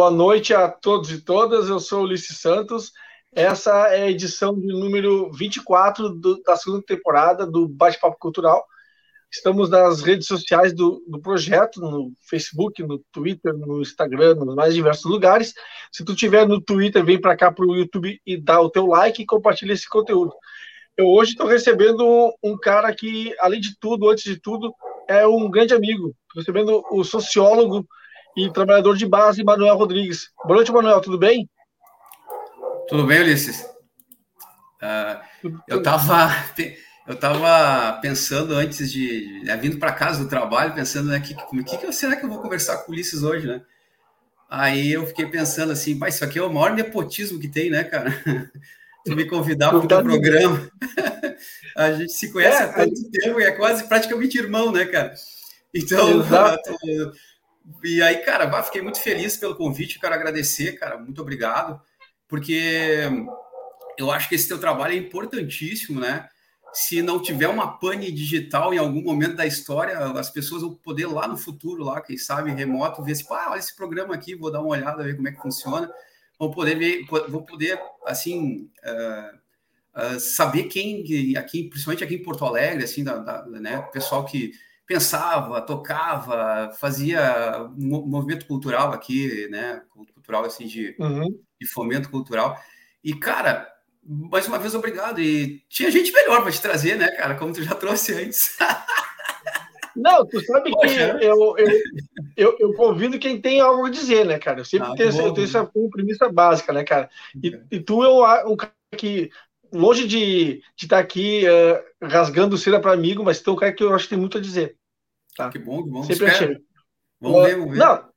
Boa noite a todos e todas. Eu sou Ulisses Santos. Essa é a edição de número 24 do, da segunda temporada do Bate-Papo Cultural. Estamos nas redes sociais do, do, projeto, no Facebook, no Twitter, no Instagram, nos mais diversos lugares. Se tu tiver no Twitter, vem para cá para o YouTube e dá o teu like e compartilha esse conteúdo. Eu hoje estou recebendo um, cara que, além de tudo, antes de tudo, é um grande amigo. Estou recebendo o sociólogo e trabalhador de base, Manuel Rodrigues. Boa noite, Manuel, tudo bem? Tudo bem, Ulisses? Uh, eu estava eu tava pensando antes de, né, vindo para casa do trabalho, pensando, né, que, que, que será que eu vou conversar com o Ulisses hoje, né? Aí eu fiquei pensando assim, mas isso aqui é o maior nepotismo que tem, né, cara? tu me convidar para o teu programa. a gente se conhece é, há tanto tempo e é quase praticamente irmão, né, cara? Então, e aí, cara, fiquei muito feliz pelo convite, quero agradecer, cara, muito obrigado, porque eu acho que esse teu trabalho é importantíssimo, né? Se não tiver uma pane digital em algum momento da história, as pessoas vão poder lá no futuro, lá, quem sabe, remoto, ver assim, ah, olha esse programa aqui, vou dar uma olhada, ver como é que funciona, vão poder ver, vou poder, assim, uh, uh, saber quem, aqui, principalmente aqui em Porto Alegre, assim, da, da né, pessoal que pensava, tocava, fazia um movimento cultural aqui, né? Cultural, assim, de, uhum. de fomento cultural. E, cara, mais uma vez, obrigado. E tinha gente melhor para te trazer, né, cara? Como tu já trouxe antes. Não, tu sabe Poxa. que eu, eu, eu, eu, convido quem tem algo a dizer, né, cara? Eu sempre ah, tenho, bom, eu tenho essa premissa básica, né, cara? E, e tu é um cara que, longe de estar tá aqui uh, rasgando cera para amigo, mas tem um cara que eu acho que tem muito a dizer. Tá? Que bom, que bom. Sempre Espero. achei. Vamos ver, vamos ver. Não,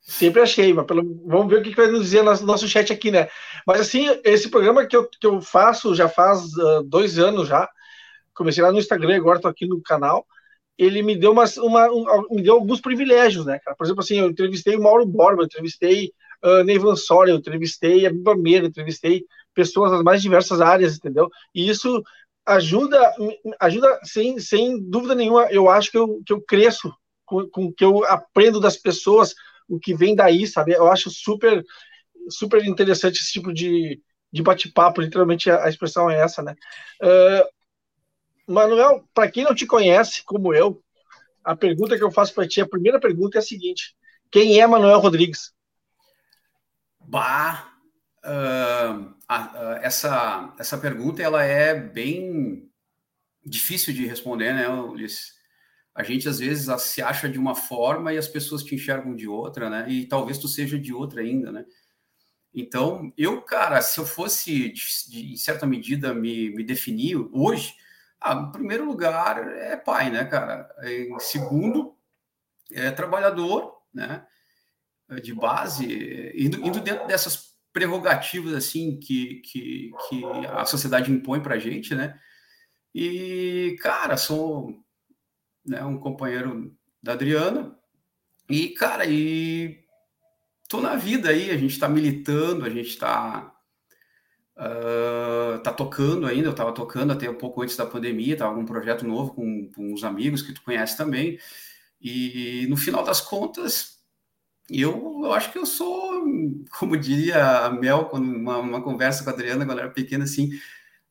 sempre achei, mas pelo, vamos ver o que vai nos dizer no nosso chat aqui, né? Mas assim, esse programa que eu, que eu faço já faz uh, dois anos já, comecei lá no Instagram, agora estou aqui no canal, ele me deu, uma, uma um, me deu alguns privilégios, né, cara? Por exemplo, assim, eu entrevistei o Mauro Borba, eu entrevistei uh, Neivan Soria, eu entrevistei a Biba Meira, entrevistei pessoas das mais diversas áreas, entendeu? E isso ajuda, ajuda sem, sem dúvida nenhuma. Eu acho que eu, que eu cresço com, com que eu aprendo das pessoas, o que vem daí, sabe? Eu acho super, super interessante esse tipo de, de bate-papo. Literalmente a, a, expressão é essa, né? Uh, Manuel, para quem não te conhece, como eu, a pergunta que eu faço para ti, a primeira pergunta é a seguinte: quem é Manuel Rodrigues? Bah, uh, essa, essa pergunta ela é bem difícil de responder, né, Ulisses? A gente às vezes se acha de uma forma e as pessoas te enxergam de outra, né? E talvez tu seja de outra ainda, né? Então, eu, cara, se eu fosse, de, em certa medida, me, me definir hoje, ah, em primeiro lugar é pai, né, cara? Em segundo, é trabalhador, né? De base, indo, indo dentro dessas prerrogativas assim que, que, que a sociedade impõe para a gente, né? E, cara, sou né, um companheiro da Adriana e, cara, e tô na vida aí, a gente está militando, a gente está uh, tá tocando ainda, eu estava tocando até um pouco antes da pandemia, com um projeto novo com, com uns amigos que tu conhece também, e no final das contas, eu, eu acho que eu sou, como diria a Mel, quando uma, uma conversa com a Adriana quando era pequena, assim,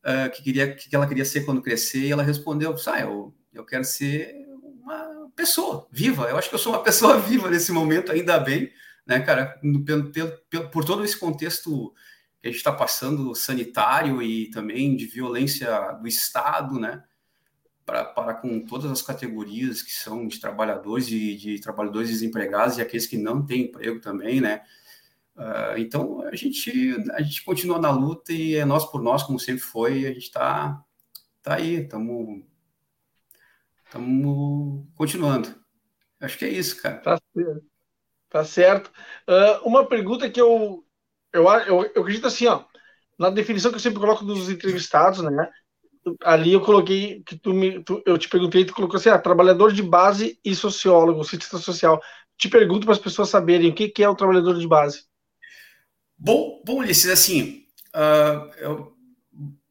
uh, que queria que ela queria ser quando crescer, e ela respondeu: ah, eu, eu quero ser uma pessoa viva. Eu acho que eu sou uma pessoa viva nesse momento, ainda bem, né, cara, pelo, pelo, por todo esse contexto que a gente está passando sanitário e também de violência do Estado, né? Para, para com todas as categorias que são de trabalhadores e de, trabalhadores desempregados e aqueles que não têm emprego também, né? Uh, então a gente a gente continua na luta e é nós por nós como sempre foi, a gente está tá aí, estamos estamos continuando. Acho que é isso, cara. Tá certo. Tá certo. Uh, uma pergunta que eu eu, eu eu acredito assim, ó, na definição que eu sempre coloco dos entrevistados, né? Ali eu coloquei que tu me, tu, eu te perguntei, tu colocou assim, ah, trabalhador de base e sociólogo, cientista social. Te pergunto para as pessoas saberem o que, que é o trabalhador de base. Bom, bom, Ulisses, assim, uh,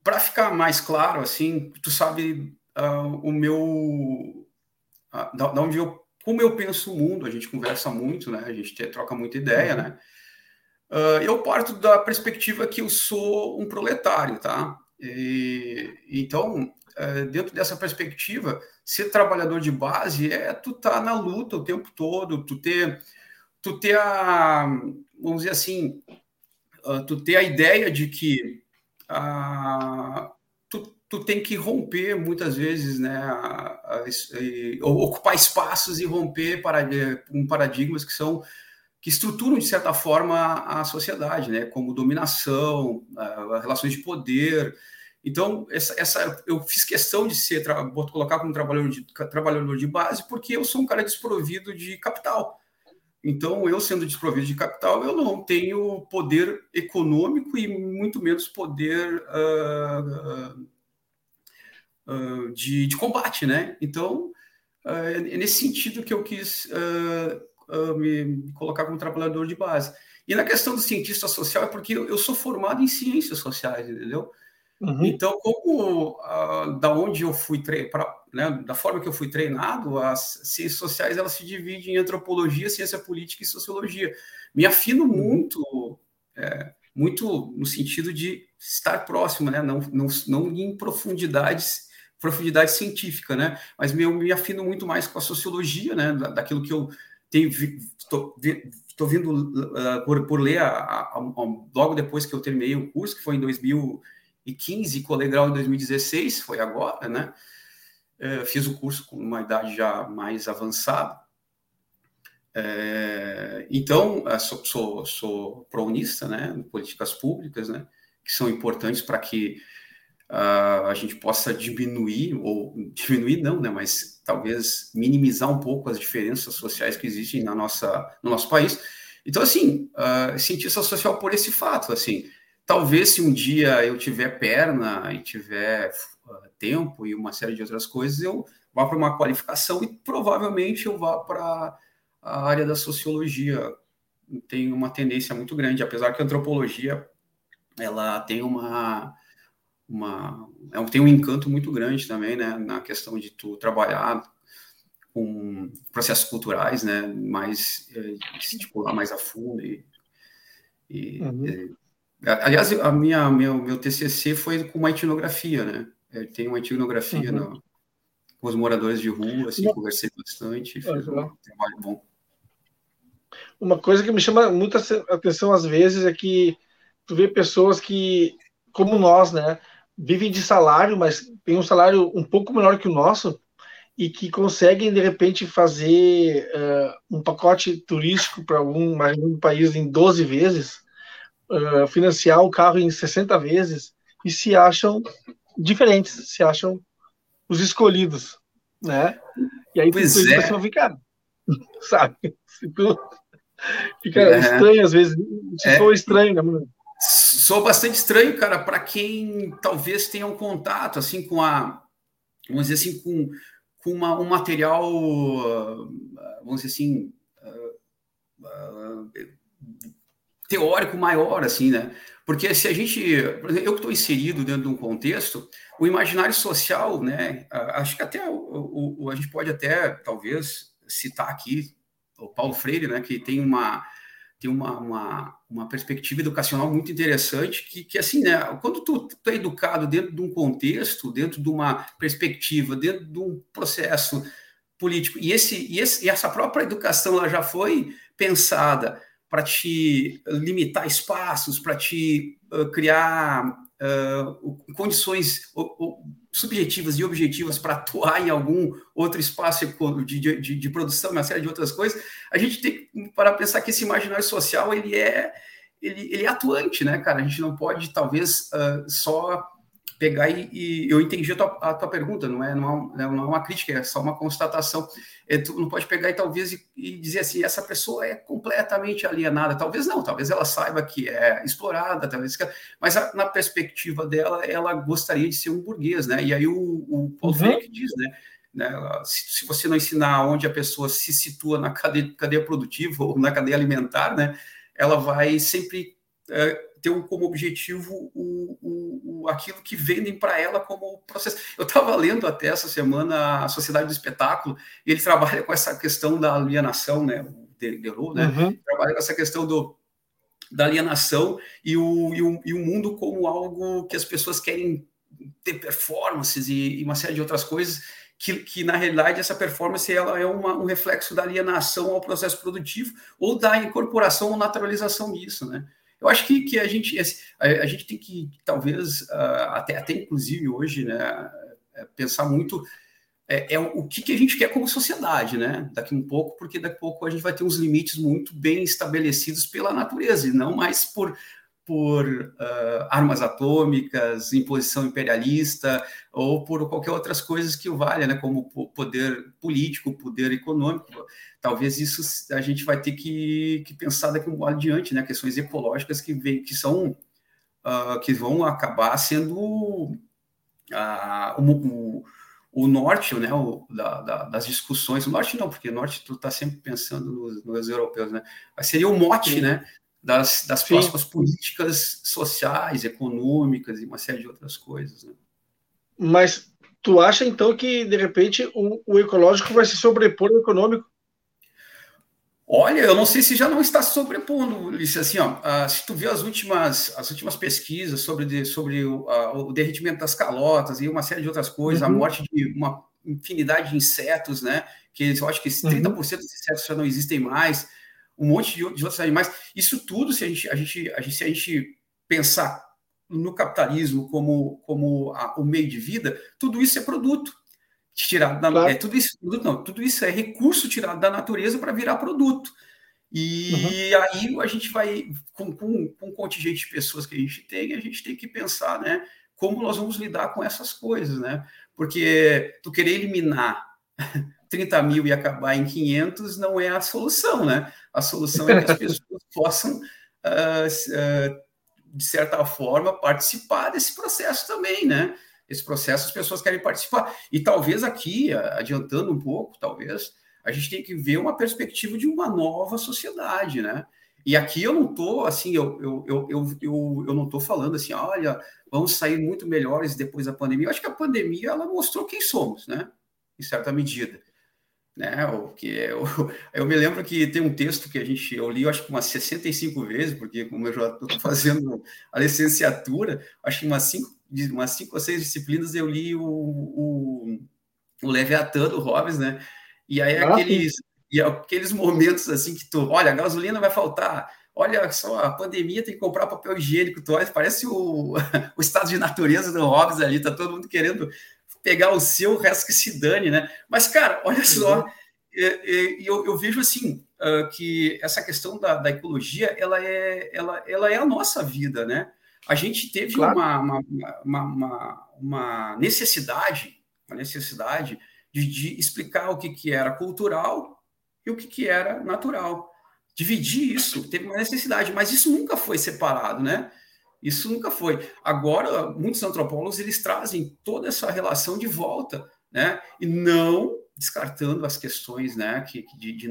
para ficar mais claro, assim, tu sabe uh, o meu, uh, da, da, onde eu, como eu penso o mundo, a gente conversa muito, né? A gente troca muita ideia, uhum. né? Eu parto da perspectiva que eu sou um proletário, tá? E, então, uh, dentro dessa perspectiva, ser trabalhador de base é tu estar tá na luta o tempo todo, tu ter, tu ter a, vamos dizer assim, uh, tu ter a ideia de que uh, tu, tu tem que romper muitas vezes, né, a, a, ocupar espaços e romper com paradigmas que são que estruturam de certa forma a sociedade, né, como dominação, relações de poder, então, essa, essa, eu fiz questão de ser, vou colocar como trabalhador de, trabalhador de base, porque eu sou um cara desprovido de capital. Então, eu sendo desprovido de capital, eu não tenho poder econômico e muito menos poder uh, uh, de, de, combate, né? Então, uh, é nesse sentido que eu quis me colocar como trabalhador de base. E na questão do cientista social é porque eu, eu sou formado em ciências sociais, entendeu? Uhum. Então, como uh, da onde eu fui treinado, né, da forma que eu fui treinado, as ciências sociais elas se dividem em antropologia, ciência política e sociologia. Me afino uhum. muito, é, muito no sentido de estar próximo, né, não, não, não em profundidades profundidade científica, né? Mas me, eu me afino muito mais com a sociologia, né? daquilo que eu estou vindo uh, por, por ler a, a, a, logo depois que eu terminei o curso, que foi em 2000 2015, colegial em 2016, foi agora, né? É, fiz o curso com uma idade já mais avançada. É, então, sou, sou, sou prounista, né? Políticas públicas, né? Que são importantes para que uh, a gente possa diminuir, ou diminuir não, né? Mas talvez minimizar um pouco as diferenças sociais que existem na nossa, no nosso país. Então, assim, uh, cientista social por esse fato, assim, Talvez se um dia eu tiver perna e tiver uh, tempo e uma série de outras coisas, eu vá para uma qualificação e provavelmente eu vá para a área da sociologia. Tem uma tendência muito grande, apesar que a antropologia ela tem uma uma é tem um encanto muito grande também, né, na questão de tu trabalhar com processos culturais, né, mais eh, tipo, mais a fundo e, e uhum. Aliás, a minha, meu, meu TCC foi com uma etnografia, né? Tem uma etnografia uhum. no, com os moradores de rua, assim, uma... conversei bastante, fiz um trabalho bom. Uma coisa que me chama muita atenção às vezes é que tu vê pessoas que, como nós, né, vivem de salário, mas tem um salário um pouco menor que o nosso e que conseguem de repente fazer uh, um pacote turístico para algum, algum país em 12 vezes uh, financiar o carro em 60 vezes e se acham diferentes, se acham os escolhidos, né? E aí pois tu, é. fica, sabe? Fica é. estranho às vezes, se é. for estranho, né, mano? Sou bastante estranho, cara, para quem talvez tenha um contato assim com a, vamos dizer assim, com, com uma, um material, vamos dizer assim, uh, uh, teórico maior, assim, né? Porque se a gente, eu que estou inserido dentro de um contexto, o imaginário social, né? Acho que até o, o, a gente pode até talvez citar aqui o Paulo Freire, né? Que tem uma tem uma, uma, uma perspectiva educacional muito interessante que, que assim, né? Quando tu, tu é educado dentro de um contexto, dentro de uma perspectiva, dentro de um processo político e esse e, esse, e essa própria educação ela já foi pensada para te limitar espaços, para te uh, criar uh, condições subjetivas e objetivas para atuar em algum outro espaço de, de, de, produção, uma série de outras coisas, a gente tem para pensar que esse imaginário social ele é ele, ele é atuante, né, cara? A gente não pode talvez uh, só pegar e, e, eu entendi a tua, a tua pergunta, não é, não é, não é uma crítica, é só uma constatação. É, tu não pode pegar e talvez e, e, dizer assim, essa pessoa é completamente alienada. Talvez não, talvez ela saiba que é explorada, talvez, mas a, na perspectiva dela, ela gostaria de ser um burguês, né? E aí o, o Paul uhum. diz, né? Né? Se, se, você não ensinar onde a pessoa se situa na cadeia, cadeia produtiva ou na cadeia alimentar, né? Ela vai sempre é, ter como objetivo o, o, o aquilo que vendem para ela como processo. Eu estava lendo até essa semana a Sociedade do Espetáculo, e ele trabalha com essa questão da alienação, né? O Derou, né? Uhum. Trabalha com essa questão do, da alienação e o, e o, e o mundo como algo que as pessoas querem ter performances e, e uma série de outras coisas que, que, na realidade essa performance ela é uma, um reflexo da alienação ao processo produtivo ou da incorporação ou naturalização disso, né? Eu acho que, que a gente a, a gente tem que talvez uh, até até inclusive hoje, né, é, pensar muito é, é, o que, que a gente quer como sociedade, né? Daqui um pouco, porque daqui a pouco a gente vai ter uns limites muito bem estabelecidos pela natureza e não mais por por uh, armas atômicas, imposição imperialista ou por qualquer outras coisas que o valha, né, como poder político, poder econômico. Talvez isso a gente vai ter que, que pensar daqui um adiante, né, questões ecológicas que, vem, que são uh, que vão acabar sendo uh, o, o, norte, né, o, da, da, das discussões. O norte não, porque o norte tu está sempre pensando nos, nos europeus, né, mas seria o mote, né, das, das próximas políticas sociais, econômicas e uma série de outras coisas. Né? Mas tu acha então que de repente o, o, ecológico vai se sobrepor ao econômico? Olha, eu não sei se já não está se sobrepondo, Ulisses. Assim, ó, uh, se tu vê as últimas, as últimas pesquisas sobre, de, sobre o, o, derretimento das calotas e uma série de outras coisas, uhum. a morte de uma infinidade de insetos, né? Que eu acho que 30% uhum. dos insetos já não existem mais um monte de, de outros animais. Isso tudo, se a gente, a gente, a gente, se a gente pensar no capitalismo como, como a, o meio de vida, tudo isso é produto tirado da claro. é tudo isso não tudo isso é recurso tirado da natureza para virar produto e uhum. aí a gente vai com, com, com o contingente de pessoas que a gente tem a gente tem que pensar né como nós vamos lidar com essas coisas né porque tu querer eliminar 30 mil e acabar em 500 não é a solução, né? A solução é que as pessoas possam, uh, uh, de certa forma, participar desse processo também, né? Esse processo as pessoas querem participar. E talvez aqui, adiantando um pouco, talvez, a gente tem que ver uma perspectiva de uma nova sociedade, né? E aqui eu não estou assim, eu, eu, eu, eu, eu, eu não estou falando assim, olha, vamos sair muito melhores depois da pandemia. Eu acho que a pandemia ela mostrou quem somos, né? Em certa medida né? O que eu, eu me lembro que tem um texto que a gente eu li, acho que umas 65 vezes, porque como eu já estou fazendo a licenciatura, acho que umas cinco, umas cinco ou seis disciplinas eu li o, o, o Leviatã do Hobbes, né? E aí ah, aqueles e aqueles momentos assim que tu, olha, a gasolina vai faltar, olha só, a pandemia tem que comprar papel higiênico, tu olha, parece o, o estado de natureza do Hobbes ali, tá todo mundo querendo pegar o seu, o resto que se dane, né? Mas, cara, olha só, uhum. eu, eu, vejo assim uh, que essa questão da, da, ecologia ela é, ela, ela é a nossa vida, né? A gente teve claro. uma, uma, uma, uma, necessidade, uma necessidade de, de, explicar o que, que era cultural e o que, que era natural. Dividir isso, teve uma necessidade, mas isso nunca foi separado, né? Isso nunca foi. Agora, muitos antropólogos eles trazem toda essa relação de volta, né? E não descartando as questões, né, que, de, de,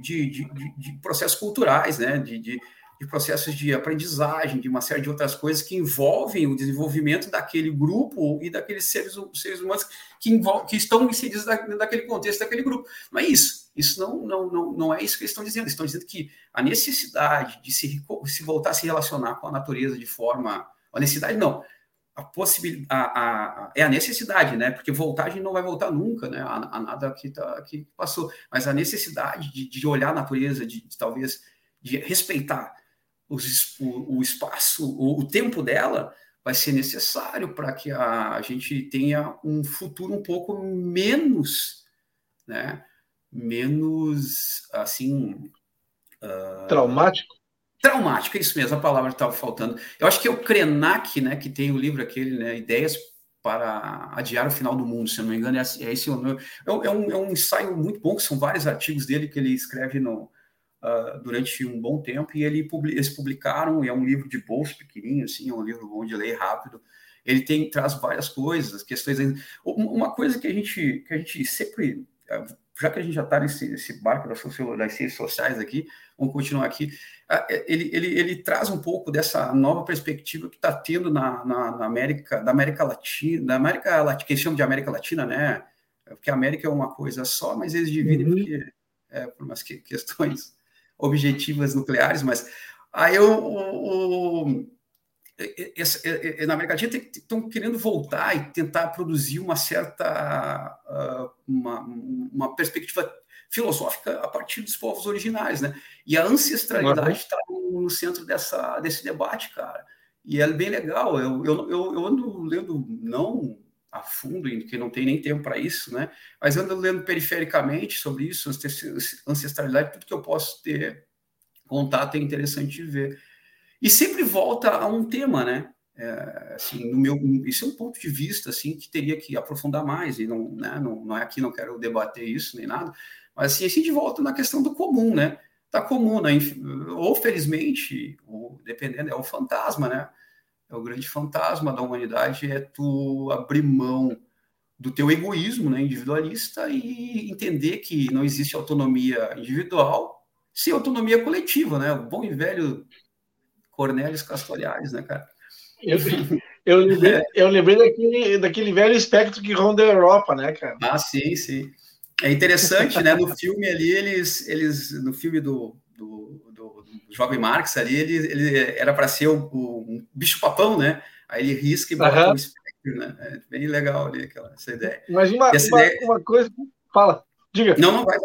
de, de, processos culturais, né, de, de, processos de aprendizagem, de uma série de outras coisas que envolvem o desenvolvimento daquele grupo e daqueles seres, seres humanos que, envolve, que estão inseridos naquele contexto daquele grupo. Não é isso. Isso não, não, não, não é isso que eles estão dizendo. Eles estão dizendo que a necessidade de se, se voltar a se relacionar com a natureza de forma. A necessidade não. A possibilidade a, a, é a necessidade, né? Porque voltar a gente não vai voltar nunca, né? A, a nada que, tá, que passou. Mas a necessidade de, de olhar a natureza, de, de talvez de respeitar os, o, o, espaço, o, o tempo dela, vai ser necessário para que a, a gente tenha um futuro um pouco menos, né? menos assim uh... traumático. Traumático, é isso mesmo, a palavra estava faltando. Eu acho que é o Krenak, né, que tem o livro aquele, né, Ideias para adiar o final do mundo, se eu não me engano, é, é esse o nome. É, é, um, é um ensaio muito bom, que são vários artigos dele que ele escreve no, uh, durante um bom tempo, e ele, eles publicaram, e é um livro de bolso pequenininho, assim, é um livro bom de ler rápido. Ele tem, traz várias coisas, questões. Uma coisa que a gente, que a gente sempre já que a gente já está nesse, nesse, barco da sociologia, das ciências sociais aqui, vamos continuar aqui. Ah, é, ele, ele, ele traz um pouco dessa nova perspectiva que está tendo na, na, na, América, da América Latina, da América Latina, que eles chamam de América Latina, né? Porque a América é uma coisa só, mas eles dividem uhum. porque, é, por umas questões objetivas nucleares, mas Aí eu, o, o, na América Latina estão querendo voltar e tentar produzir uma certa uh, uma, uma perspectiva filosófica a partir dos povos originais, né? E a ancestralidade está uhum. no centro dessa, desse debate, cara. E é bem legal. Eu, eu, eu ando lendo, não a fundo, que não tem nem tempo para isso, né? Mas ando lendo perifericamente sobre isso, ancestralidade, tudo que eu posso ter contato é interessante de ver. E sempre volta a um tema, né? É, assim, no meu, isso é um ponto de vista assim que teria que aprofundar mais e não, né, não, não é aqui não quero debater isso nem nada, mas assim, assim de volta na questão do comum, né? Tá comum, né? Ou felizmente, ou dependendo, é o fantasma, né? É o grande fantasma da humanidade é tu abrir mão do teu egoísmo, né, individualista e entender que não existe autonomia individual sem autonomia coletiva, né? O bom e velho Cornélios Castoriais, né, cara? Eu, eu lembrei, é. eu lembrei daquele, daquele velho espectro que ronda a Europa, né, cara? Ah, sim, sim. É interessante, né? No filme ali, eles, eles no filme do, do, Jovem Marx ali, ele, ele era para ser o, o um bicho-papão, né? Aí ele risca e bota uhum. o espectro, né? É bem legal ali aquela, essa ideia. Mas uma, uma, ideia... uma, coisa. Fala, diga. Não, não, vai,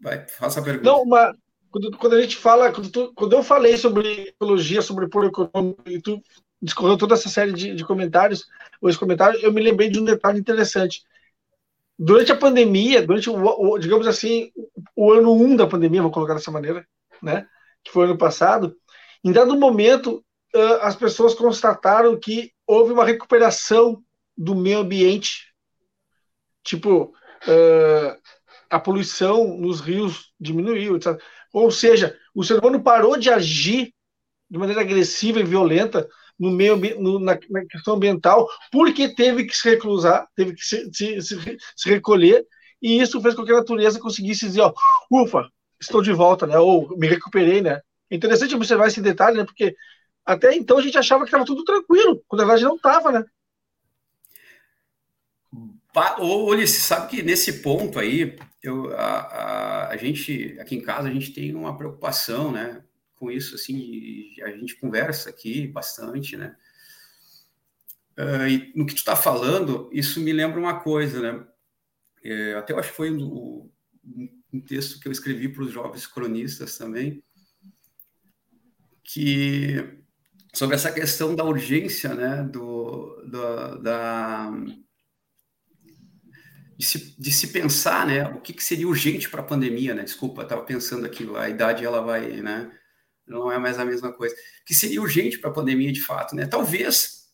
vai, faça a pergunta. Não, uma, quando, quando a gente fala, quando, tu, quando eu falei sobre ecologia, sobre puro econômico, e tu discorreu toda essa série de, de comentários, os comentários, eu me lembrei de um detalhe interessante. Durante a pandemia, durante o, o digamos assim, o ano 1 um da pandemia, vou colocar dessa maneira, né, que foi ano passado, em dado momento, uh, as pessoas constataram que houve uma recuperação do meio ambiente. Tipo, uh, a poluição nos rios diminuiu, etc. Ou seja, o ser humano parou de agir de maneira agressiva e violenta no meio no, na, na, questão ambiental, porque teve que se reclusar, teve que se, se, se, se, recolher, e isso fez com que a natureza conseguisse dizer, ó, ufa, estou de volta, né? Ou me recuperei, né? Interessante observar esse detalhe, né? Porque até então a gente achava que estava tudo tranquilo, quando na verdade não estava, né? Ulisses, sabe que nesse ponto aí, eu, a, a, a, gente, aqui em casa, a gente tem uma preocupação, né, com isso, assim, a gente conversa aqui bastante, né, uh, e no que tu está falando, isso me lembra uma coisa, né, é, até eu acho que foi um texto que eu escrevi para os jovens cronistas também, que sobre essa questão da urgência, né, do, do da de se, de se pensar, né, o que, que seria urgente para a pandemia, né? Desculpa, estava pensando aqui, a idade ela vai, né? Não é mais a mesma coisa. O que seria urgente para a pandemia, de fato, né? Talvez,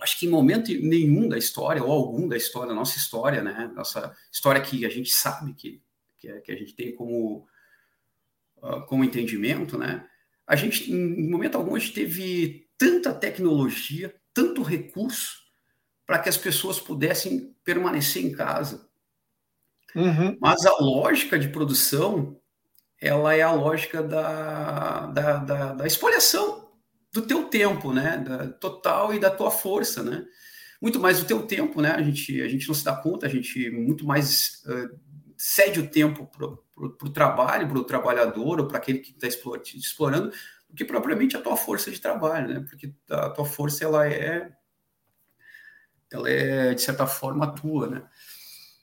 acho que em momento nenhum da história ou algum da história, nossa história, né? Nossa história que a gente sabe que que, é, que a gente tem como uh, como entendimento, né? A gente, em momento algum, a gente teve tanta tecnologia, tanto recurso para que as pessoas pudessem permanecer em casa. Uhum. Mas a lógica de produção, ela é a lógica da, da, da, da expoliação do teu tempo, né? Da, total e da tua força, né? Muito mais do teu tempo, né? A gente, a gente não se dá conta, a gente muito mais uh, cede o tempo para o trabalho, para o trabalhador ou para aquele que está explorando, do que propriamente a tua força de trabalho, né? Porque a tua força ela é ela é, de certa forma, tua, né?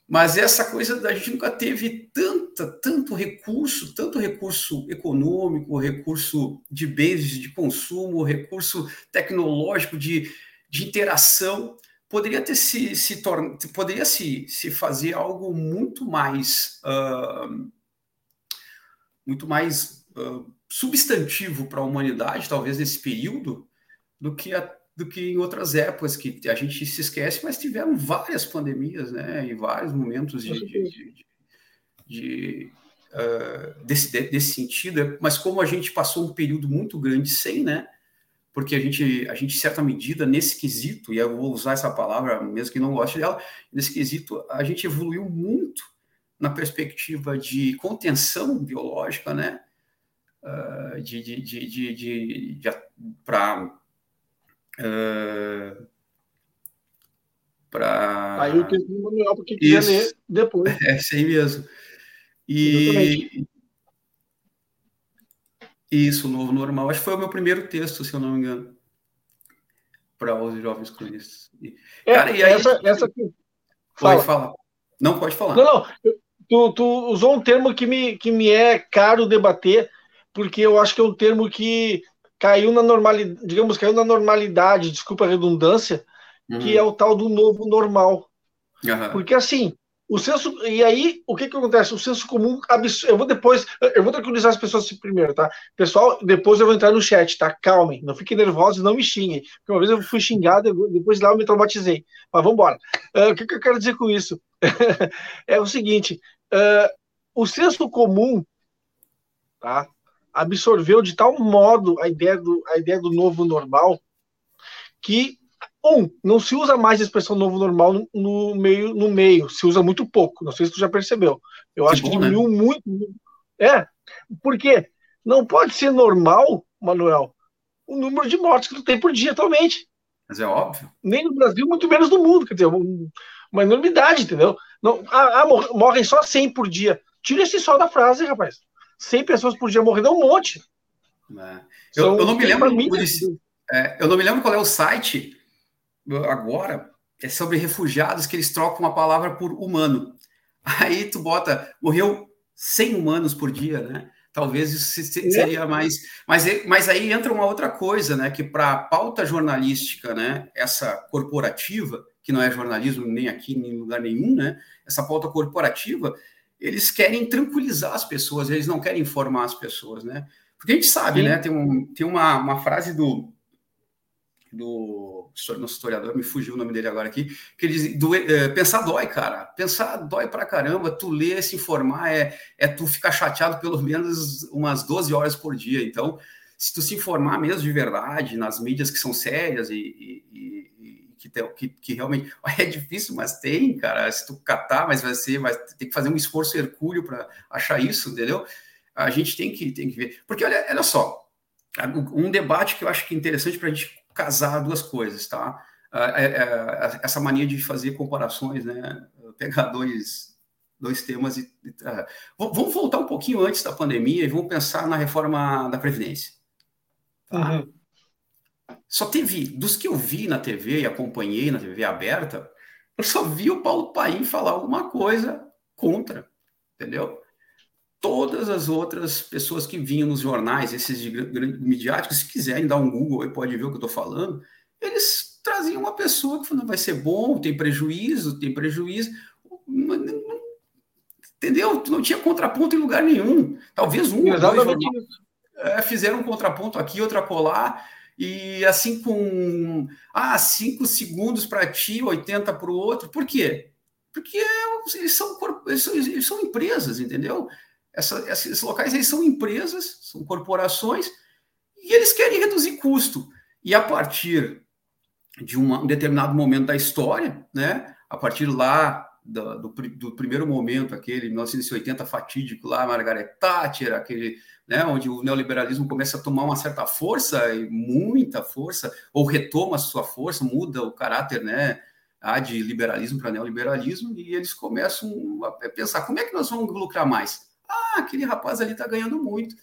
Mas essa coisa da gente nunca teve tanta, tanto recurso, tanto recurso econômico, recurso de bens de consumo, recurso tecnológico de, de interação, poderia ter se, se torna, poderia se, se fazer algo muito mais uh, muito mais uh, substantivo para a humanidade, talvez nesse período, do que a, do que em outras épocas que a gente se esquece, mas tiveram várias pandemias, né, em vários momentos de, de, de, de uh, desse, desse sentido. Mas como a gente passou um período muito grande sem, né, porque a gente, a gente, em certa medida, nesse quesito, e eu vou usar essa palavra, mesmo que não goste dela, nesse quesito, a gente evoluiu muito na perspectiva de contenção biológica, né, uh, de, de, de, de, de, de para Uh, para aí o texto manual para quem quiser ler depois. É, isso aí mesmo. E, Isso, o novo normal. Acho que foi o meu primeiro texto, se eu não me engano, para os jovens cronistas. É, Cara, e aí, essa, essa aqui. Fala. Pode falar. Não pode falar. Não, não. Tu, tu usou um termo que me, que me é caro debater, porque eu acho que é um termo que caiu na normalidade, digamos, caiu na normalidade, desculpa a redundância, uhum. que é o tal do novo normal. Uhum. Porque assim, o senso. E aí, o que que acontece? O senso comum. Eu vou depois. Eu vou tranquilizar as pessoas primeiro, tá? Pessoal, depois eu vou entrar no chat, tá? Calmem. Não fiquem nervosos não me xinguem. Porque uma vez eu fui xingado, depois lá eu me traumatizei. Mas vamos embora. Uh, o que, que eu quero dizer com isso? é o seguinte: uh, o senso comum, tá? Absorveu de tal modo a ideia do, a ideia do novo normal que um, não se usa mais a expressão novo normal no, no, meio, no meio, se usa muito pouco. Não sei se tu já percebeu. Eu que acho bom, que né? diminuiu né? muito. É, porque não pode ser normal, Manuel, o número de mortes que tu tem por dia atualmente. Mas é óbvio. Nem no Brasil, muito menos no mundo. Quer dizer, uma enormidade, entendeu? Não, ah, ah, morrem só 100 por dia. Tira esse só da frase, rapaz. 100 pessoas por dia morrendo é um monte. É. Eu, eu, não me lembro. Mim, é, eu não me lembro qual é o site agora é sobre refugiados que eles trocam a palavra por humano. Aí tu bota, morreu 100 humanos por dia, né? Talvez isso seria é. mais. Mas, mas aí entra uma outra coisa, né? Que para a pauta jornalística, né? Essa corporativa, que não é jornalismo nem aqui, nem em lugar nenhum, né? Essa pauta corporativa, eles querem tranquilizar as pessoas, eles não querem informar as pessoas, né? Porque a gente sabe, Sim. né? Tem, um, tem uma, uma frase do, do nosso historiador, me fugiu o nome dele agora aqui, que ele diz, do, é, pensar dói, cara, pensar dói pra caramba, tu ler, se informar, é, é tu ficar chateado pelo menos umas 12 horas por dia, então, se tu se informar mesmo de verdade, nas mídias que são sérias e, e, e que, tem, que, que, realmente, é difícil, mas tem, cara, se tu catar, mas vai ser, vai ter que fazer um esforço hercúleo para achar isso, entendeu? A gente tem que, tem que ver, porque olha, olha só, um debate que eu acho que é interessante para a gente casar duas coisas, tá? É, é, essa mania de fazer comparações, né? Pegar dois, dois temas e. Uh, vamos voltar um pouquinho antes da pandemia e vamos pensar na reforma da Previdência. Tá? Uhum. Só teve, dos que eu vi na TV e acompanhei na TV aberta, eu só vi o Paulo Paim falar alguma coisa contra, entendeu? Todas as outras pessoas que vinham nos jornais, esses midiáticos, se quiserem dar um Google e pode ver o que eu estou falando, eles traziam uma pessoa que falou, vai ser bom, tem prejuízo, tem prejuízo. Entendeu? Não tinha contraponto em lugar nenhum. Talvez um ou dois é, fizeram um contraponto aqui, outro acolá, e assim com ah, cinco segundos para ti, 80 para o outro. Por quê? Porque eles são, eles são, eles são empresas, entendeu? Essa, esses locais eles são empresas, são corporações, e eles querem reduzir custo. E a partir de uma, um determinado momento da história, né, a partir lá do, do, do, primeiro momento, aquele 1980 fatídico lá, Margaret Thatcher, aquele, né, onde o neoliberalismo começa a tomar uma certa força, e muita força, ou retoma sua força, muda o caráter, né, de liberalismo para neoliberalismo, e eles começam a pensar como é que nós vamos lucrar mais? Ah, aquele rapaz ali está ganhando muito.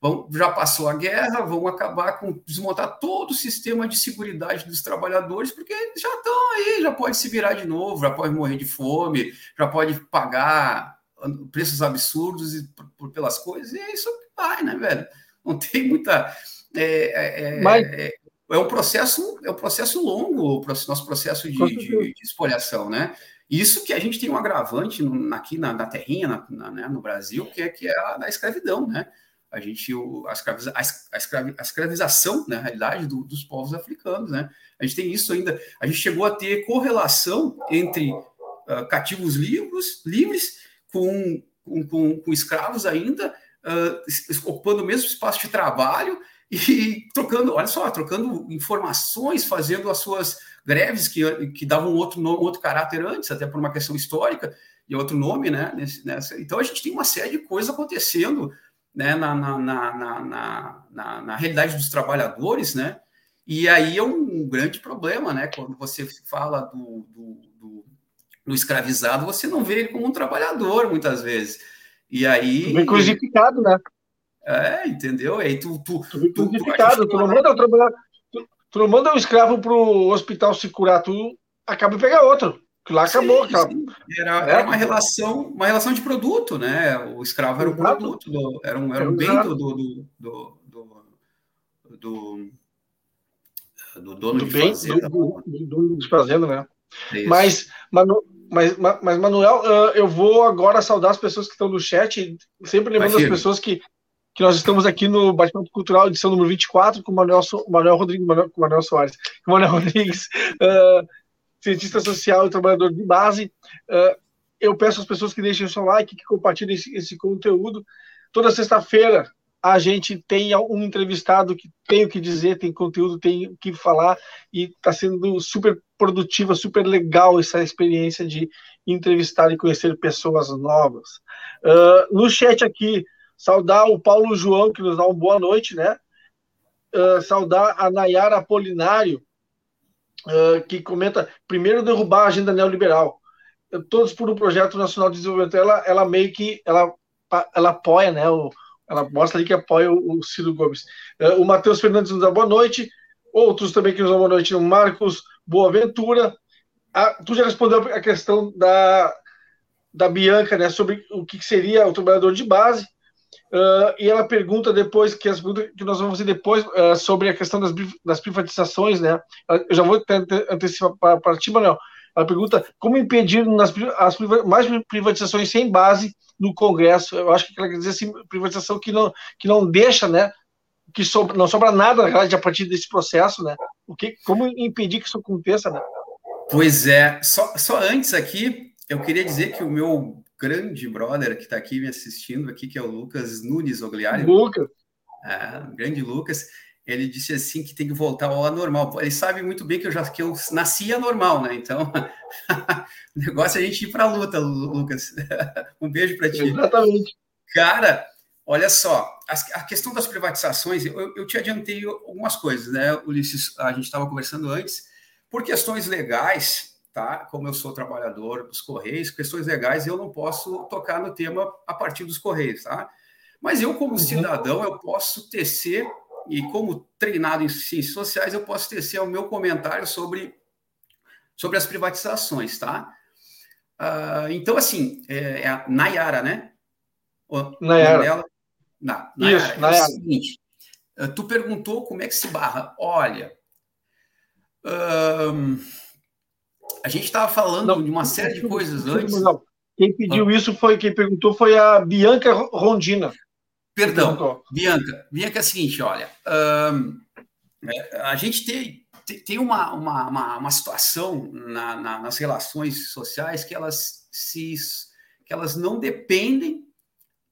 Vão, já passou a guerra, vão acabar com desmontar todo o sistema de segurança dos trabalhadores, porque já estão aí, já pode se virar de novo, já pode morrer de fome, já pode pagar preços absurdos e, por, pelas coisas, e é isso que vai, né, velho? Não tem muita. É, é, é Mas... é, é um processo, é um processo longo, o nosso processo de, de, de espoliação, né? Isso que a gente tem um agravante no, aqui na, na terrinha, na, na, né, no Brasil, que é, que é a da escravidão, né? A gente, o, a, escraviza, a, escravi, a escravização, né, na realidade, do, dos povos africanos, né? A gente tem isso ainda. A gente chegou a ter correlação entre uh, cativos livres, livres com, com, com, com escravos ainda, uh, ocupando o mesmo espaço de trabalho e trocando, olha só, trocando informações, fazendo as suas greves que, que davam outro, nome, outro caráter antes, até por uma questão histórica, e outro nome, né? Nessa, então a gente tem uma série de coisas acontecendo né, na, na, na, na, na realidade dos trabalhadores, né? E aí é um grande problema, né? Quando você fala do, do, do, do escravizado, você não vê ele como um trabalhador, muitas vezes. E aí. Bem crucificado, né? É, entendeu? Aí tu. Tu, tu, tu, tu, tu não manda. Tu, tu não manda um escravo pro hospital se curar, tu acaba de pegar outro. Que lá acabou, sim, sim. Era, é. era, uma relação, uma relação de produto, né? O escravo era um produto, do, era um, era um bem do, do, do, do, do, do dono do de bem, fazenda. Do, dono de fazenda, né? É mas, Manu, mas, mas, Manuel, eu vou agora saudar as pessoas que estão no chat, sempre lembrando as pessoas que, que nós estamos aqui no Bate-Papo Cultural, edição número 24, com o Manuel, Manuel Rodrigues, Manuel, com Manuel Soares, com Manuel Rodrigues, uh, cientista social e trabalhador de base. Uh, eu peço às pessoas que deixem o seu like, que compartilhem esse, esse conteúdo. Toda sexta-feira a gente tem um entrevistado que tem o que dizer, tem conteúdo, tem o que falar e está sendo super produtiva, super legal essa experiência de entrevistar e conhecer pessoas novas. Uh, no chat aqui, saudar o Paulo João, que nos dá uma boa noite, né? Uh, saudar a Nayara Apolinário, uh, que comenta: primeiro derrubar a agenda neoliberal. Todos por um projeto nacional de desenvolvimento. Ela, ela meio que ela, ela apoia, né? O, ela mostra ali que apoia o, o Ciro Gomes. Uh, o Matheus Fernandes nos dá boa noite. Outros também que nos dão boa noite. O Marcos Boaventura. Ah, tu já respondeu a questão da, da Bianca, né? Sobre o que seria o trabalhador de base. Uh, e ela pergunta depois, que, as, que nós vamos fazer depois, uh, sobre a questão das, das privatizações, né? Eu já vou antecipar para, para ti, Manuel. Ela pergunta como impedir nas, as mais privatizações sem base no Congresso. Eu acho que ela quer dizer assim, privatização que não, que não deixa, né? Que sobra, não sobra nada, na verdade, a partir desse processo, né? O que, como impedir que isso aconteça, né? Pois é, só, só antes aqui, eu queria dizer que o meu grande brother que está aqui me assistindo aqui, que é o Lucas Nunes Ogliari. Lucas. É, grande Lucas. Ele disse assim que tem que voltar ao anormal. Ele sabe muito bem que eu já que eu nasci anormal, né? Então, o negócio é a gente ir para a luta, Lucas. um beijo para ti. Exatamente. Cara, olha só, a, questão das privatizações, eu, eu te adiantei algumas coisas, né, Ulisses? A gente estava conversando antes. Por questões legais, tá? Como eu sou trabalhador dos Correios, questões legais eu não posso tocar no tema a partir dos Correios, tá? Mas eu, como uhum. cidadão, eu posso tecer, e como treinado em ciências sociais, eu posso tecer o meu comentário sobre, sobre as privatizações, tá? Uh, então, assim, é, é a Nayara, né? O, Nayara. Dela, na, Nayara, Isso, é Nayara. o seguinte, uh, tu perguntou como é que se barra. Olha, um, a gente estava falando não, de uma série de coisas antes. Não. Quem pediu ah. isso foi, quem perguntou foi a Bianca Rondina. Perdão, Bianca. Bianca é a seguinte, olha, é, a gente tem, tem uma, uma, uma, uma situação na, na, nas relações sociais que elas, se, que elas não dependem,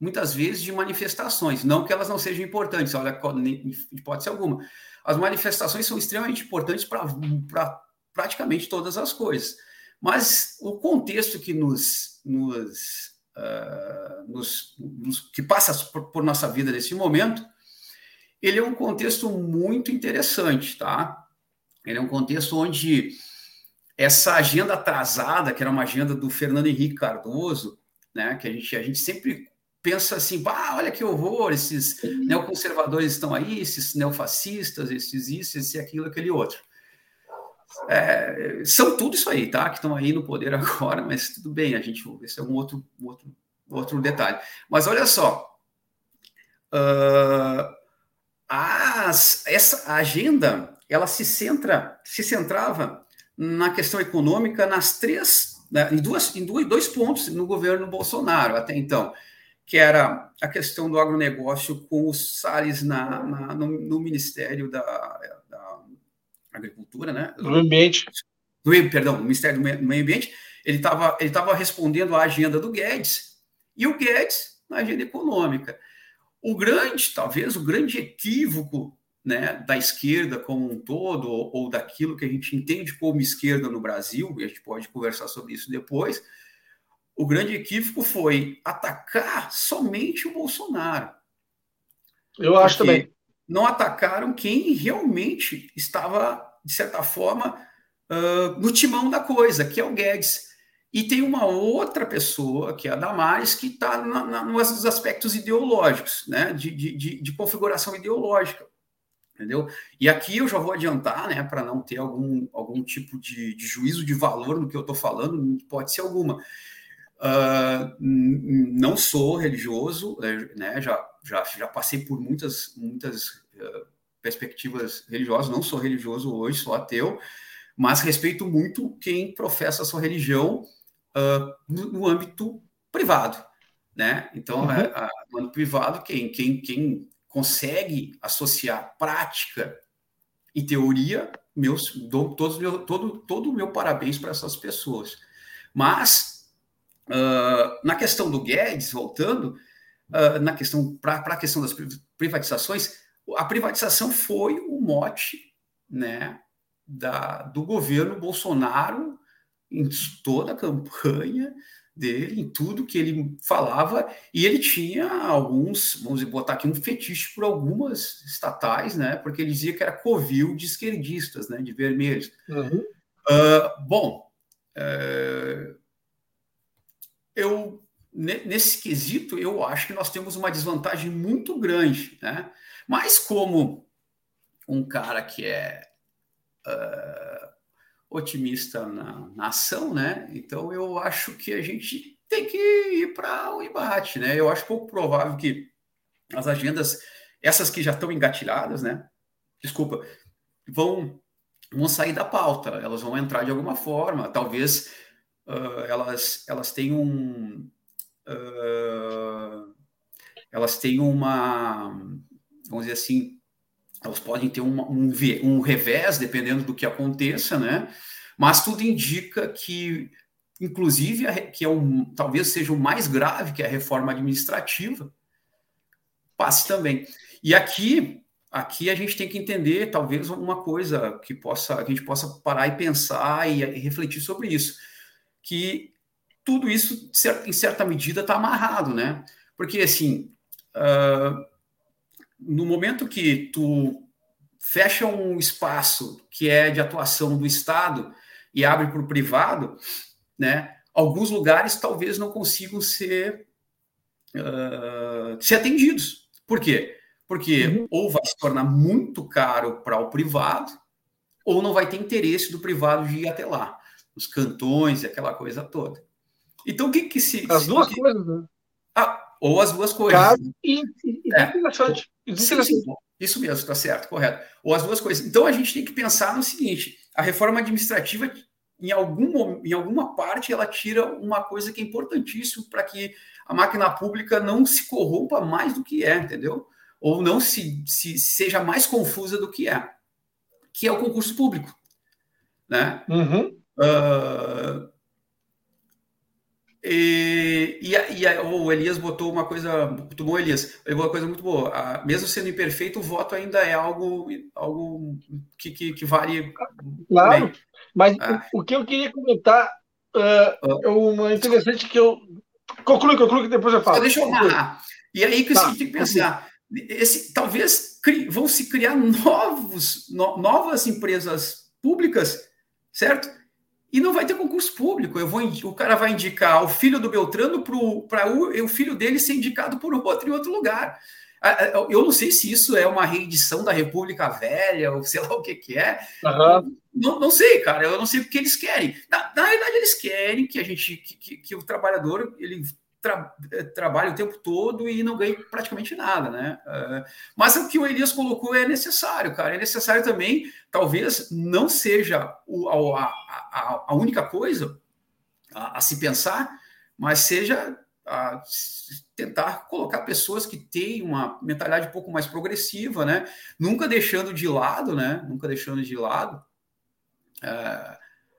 muitas vezes, de manifestações. Não que elas não sejam importantes, olha, em hipótese alguma. As manifestações são extremamente importantes para praticamente todas as coisas. Mas o contexto que nos, nos, uh, nos, nos que passa por, por, nossa vida nesse momento, ele é um contexto muito interessante, tá? Ele é um contexto onde essa agenda atrasada, que era uma agenda do Fernando Henrique Cardoso, né, que a gente, a gente sempre pensa assim, olha que horror, esses neoconservadores estão aí, esses neofascistas, esses isso, esse aquilo, aquele outro. É, são tudo isso aí, tá? Que estão aí no poder agora, mas tudo bem, a gente. Esse é um outro, outro, outro detalhe. Mas olha só. Uh, as, essa agenda ela se centra, se centrava na questão econômica nas três, né, em, duas, em dois, dois pontos no governo Bolsonaro até então, que era a questão do agronegócio com os Salles na, na no, no, Ministério da, Agricultura, né? Do Meio Ambiente. Do, perdão, do Ministério do Meio Ambiente. Ele estava ele tava respondendo à agenda do Guedes e o Guedes na agenda econômica. O grande, talvez, o grande equívoco né, da esquerda como um todo, ou, ou daquilo que a gente entende como esquerda no Brasil, e a gente pode conversar sobre isso depois, o grande equívoco foi atacar somente o Bolsonaro. Eu acho também. Não atacaram quem realmente estava de certa forma, uh, no timão da coisa, que é o Guedes. E tem uma outra pessoa, que é a Damares, que está nos aspectos ideológicos, né? De, de, de, configuração ideológica. Entendeu? E aqui eu já vou adiantar, né, para não ter algum, algum tipo de, de juízo de valor no que eu estou falando, pode ser alguma. Uh, não sou religioso, né, já, já, já passei por muitas, muitas uh, perspectivas religiosas, não sou religioso hoje, sou ateu, mas respeito muito quem professa a sua religião uh, no, no, âmbito privado, né? Então, uhum. é, no âmbito privado, quem, quem, quem consegue associar prática e teoria, meus, dou todos meu, todo, todo o meu parabéns para essas pessoas. Mas, uh, na questão do Guedes, voltando, uh, na questão para a questão das privatizações, a privatização foi o mote né, da, do governo Bolsonaro em toda a campanha dele, em tudo que ele falava, e ele tinha alguns, vamos botar aqui um fetiche por algumas estatais, né? Porque ele dizia que era covil de esquerdistas, né? De vermelhos. Uhum. Uh, bom, uh, eu nesse quesito eu acho que nós temos uma desvantagem muito grande, né? Mas como um cara que é uh, otimista na, na, ação, né? Então eu acho que a gente tem que ir para o embate, né? Eu acho pouco provável que as agendas, essas que já estão engatilhadas, né? Desculpa, vão vão sair da pauta, elas vão entrar de alguma forma, talvez uh, elas elas tenham uh, elas tenham uma vamos dizer assim elas podem ter um, um, um revés, dependendo do que aconteça, né? Mas tudo indica que, inclusive, que é um, talvez seja o mais grave, que é a reforma administrativa, passe também. E aqui, aqui a gente tem que entender, talvez, uma coisa que possa, que a gente possa parar e pensar e, e refletir sobre isso, que tudo isso, em certa medida, está amarrado, né? Porque, assim, uh, no momento que tu fecha um espaço que é de atuação do Estado e abre para o privado, né? Alguns lugares talvez não consigam ser, uh, ser atendidos. Por quê? Porque uhum. ou vai se tornar muito caro para o privado, ou não vai ter interesse do privado de ir até lá, os cantões e aquela coisa toda. Então, o que que se. As se, duas que, coisas, né? Ah, ou as duas coisas. Caro e, e é. interessante. Sim, sim, isso mesmo, está certo, correto. Ou as duas coisas. Então a gente tem que pensar no seguinte: a reforma administrativa, em, algum, em alguma parte, ela tira uma coisa que é importantíssima para que a máquina pública não se corrompa mais do que é, entendeu? Ou não se, se seja mais confusa do que é, que é o concurso público. Né? Uhum. Uh, e, e, e o Elias botou uma coisa, tomou o Elias, uma coisa muito boa. A, mesmo sendo imperfeito, o voto ainda é algo, algo que, que, que vale. Claro, bem. mas ah. o, o, que eu queria comentar uh, é uma interessante que eu. Conclui, conclui, que depois eu falo. Deixa eu amarrar. E aí que tá. você tem que pensar. Esse, talvez cri, vão se criar novos, no, novas empresas públicas, certo? E não vai ter concurso público. Eu vou, o cara vai indicar o filho do Beltrano para o, o filho dele ser indicado por outro em outro lugar. Eu não sei se isso é uma reedição da República Velha, ou sei lá o que, que é. Uhum. Não, não sei, cara. Eu não sei o que eles querem. Na, na verdade, eles querem que a gente, que, que, que o trabalhador ele tra eh, trabalha o tempo todo e não ganha praticamente nada, né? Uh, mas o que o Elias colocou é necessário, cara. É necessário também, talvez não seja o, a, a, a, única coisa a, a, se pensar, mas seja tentar colocar pessoas que têm uma mentalidade um pouco mais progressiva, né? Nunca deixando de lado, né? Nunca deixando de lado. Uh,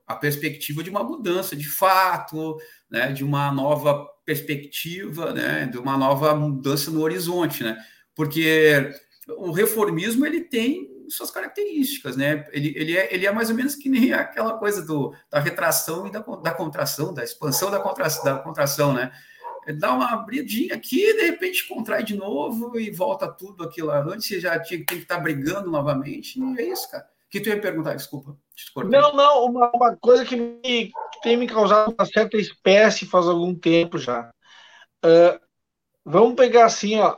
a perspectiva de uma mudança de fato, né, de uma nova perspectiva, né, de uma nova mudança no horizonte, né? Porque o reformismo ele tem suas características, né? Ele, ele, é, ele é mais ou menos que nem aquela coisa do, da retração e da, da contração, da expansão da contração, da contração, né? Ele dá uma abridinha aqui, de repente contrai de novo e volta tudo aquilo antes, já tinha, tem que estar brigando novamente, e é isso, cara que tu ia perguntar? Desculpa. Não, não, uma, uma coisa que me, tem me causado uma certa espécie faz algum tempo já. Uh, vamos pegar assim, ó.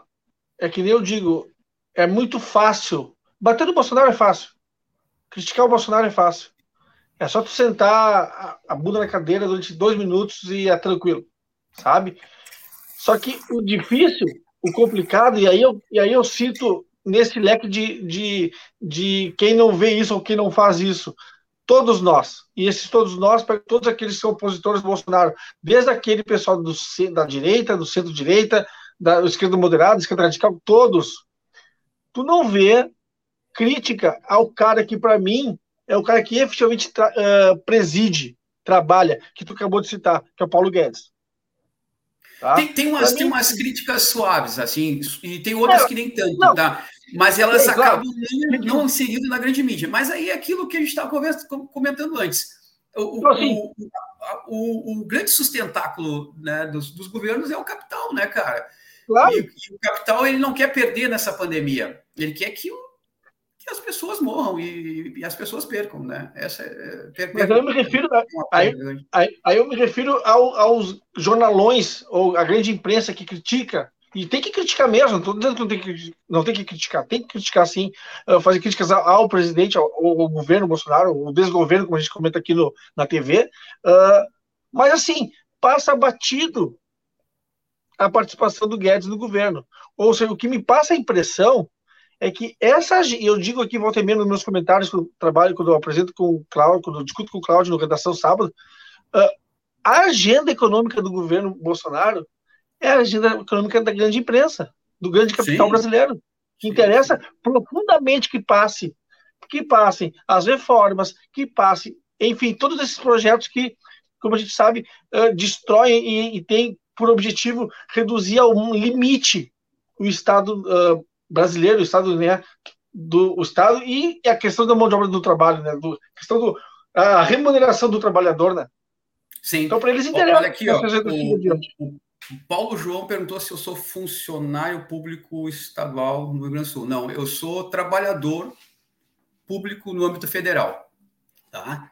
É que nem eu digo, é muito fácil. Bater no Bolsonaro é fácil. Criticar o Bolsonaro é fácil. É só tu sentar a, bunda na cadeira durante dois minutos e é tranquilo, sabe? Só que o difícil, o complicado, e aí eu, e aí eu cito nesse leque de, de, de quem não vê isso ou quem não faz isso, todos nós. E esses todos nós, todos aqueles que são opositores do Bolsonaro, desde aquele pessoal do, da direita, do centro-direita, da esquerda moderada, esquerda radical, todos. Tu não vê crítica ao cara que, para mim, é o cara que efetivamente tra uh, preside, trabalha, que tu acabou de citar, que é o Paulo Guedes. Tá? Tem, tem, umas, mim, tem umas críticas suaves, assim, e tem outras é, que nem tanto, não, tá? Mas elas é, acabam claro. não, não inserindo na grande mídia. Mas aí é aquilo que a gente estava comentando antes. O, o, assim, o, o, o, grande sustentáculo né, dos, dos, governos é o capital, né, cara? Claro. E, e, o capital ele não quer perder nessa pandemia. Ele quer que o que as pessoas morram e, e as pessoas percam, né? Essa é, per, Mas aí eu me refiro, aí, aí, aí, eu me refiro ao, aos jornalões ou a grande imprensa que critica e tem que criticar mesmo, não estou dizendo que não tem que, não tem que criticar, tem que criticar sim, uh, fazer críticas ao, presidente, ao, ao, governo Bolsonaro, o desgoverno, como a gente comenta aqui no, na TV, uh, ah, mas assim, passa batido a participação do Guedes no governo. Ou seja, o que me passa a impressão é que essa, eu digo aqui, volta e meia nos meus comentários, quando trabalho, quando eu apresento com o Cláudio, quando eu discuto com o Cláudio no Redação Sábado, uh, a agenda econômica do governo Bolsonaro é a agenda econômica da grande imprensa, do grande capital Sim. brasileiro, que interessa profundamente que passe, que passem as reformas, que passe, enfim, todos esses projetos que, como a gente sabe, uh, destroem e, e têm por objetivo reduzir a um limite o Estado uh, brasileiro, o Estado, né, do o Estado e a questão da mão de obra do trabalho, né, do, a questão do a remuneração do trabalhador, né? Sim. Então, para eles interessa. Olha aqui, ó, o, Paulo João perguntou se eu sou funcionário público estadual no Rio Grande do Sul. Não, eu sou trabalhador público no âmbito federal. Tá?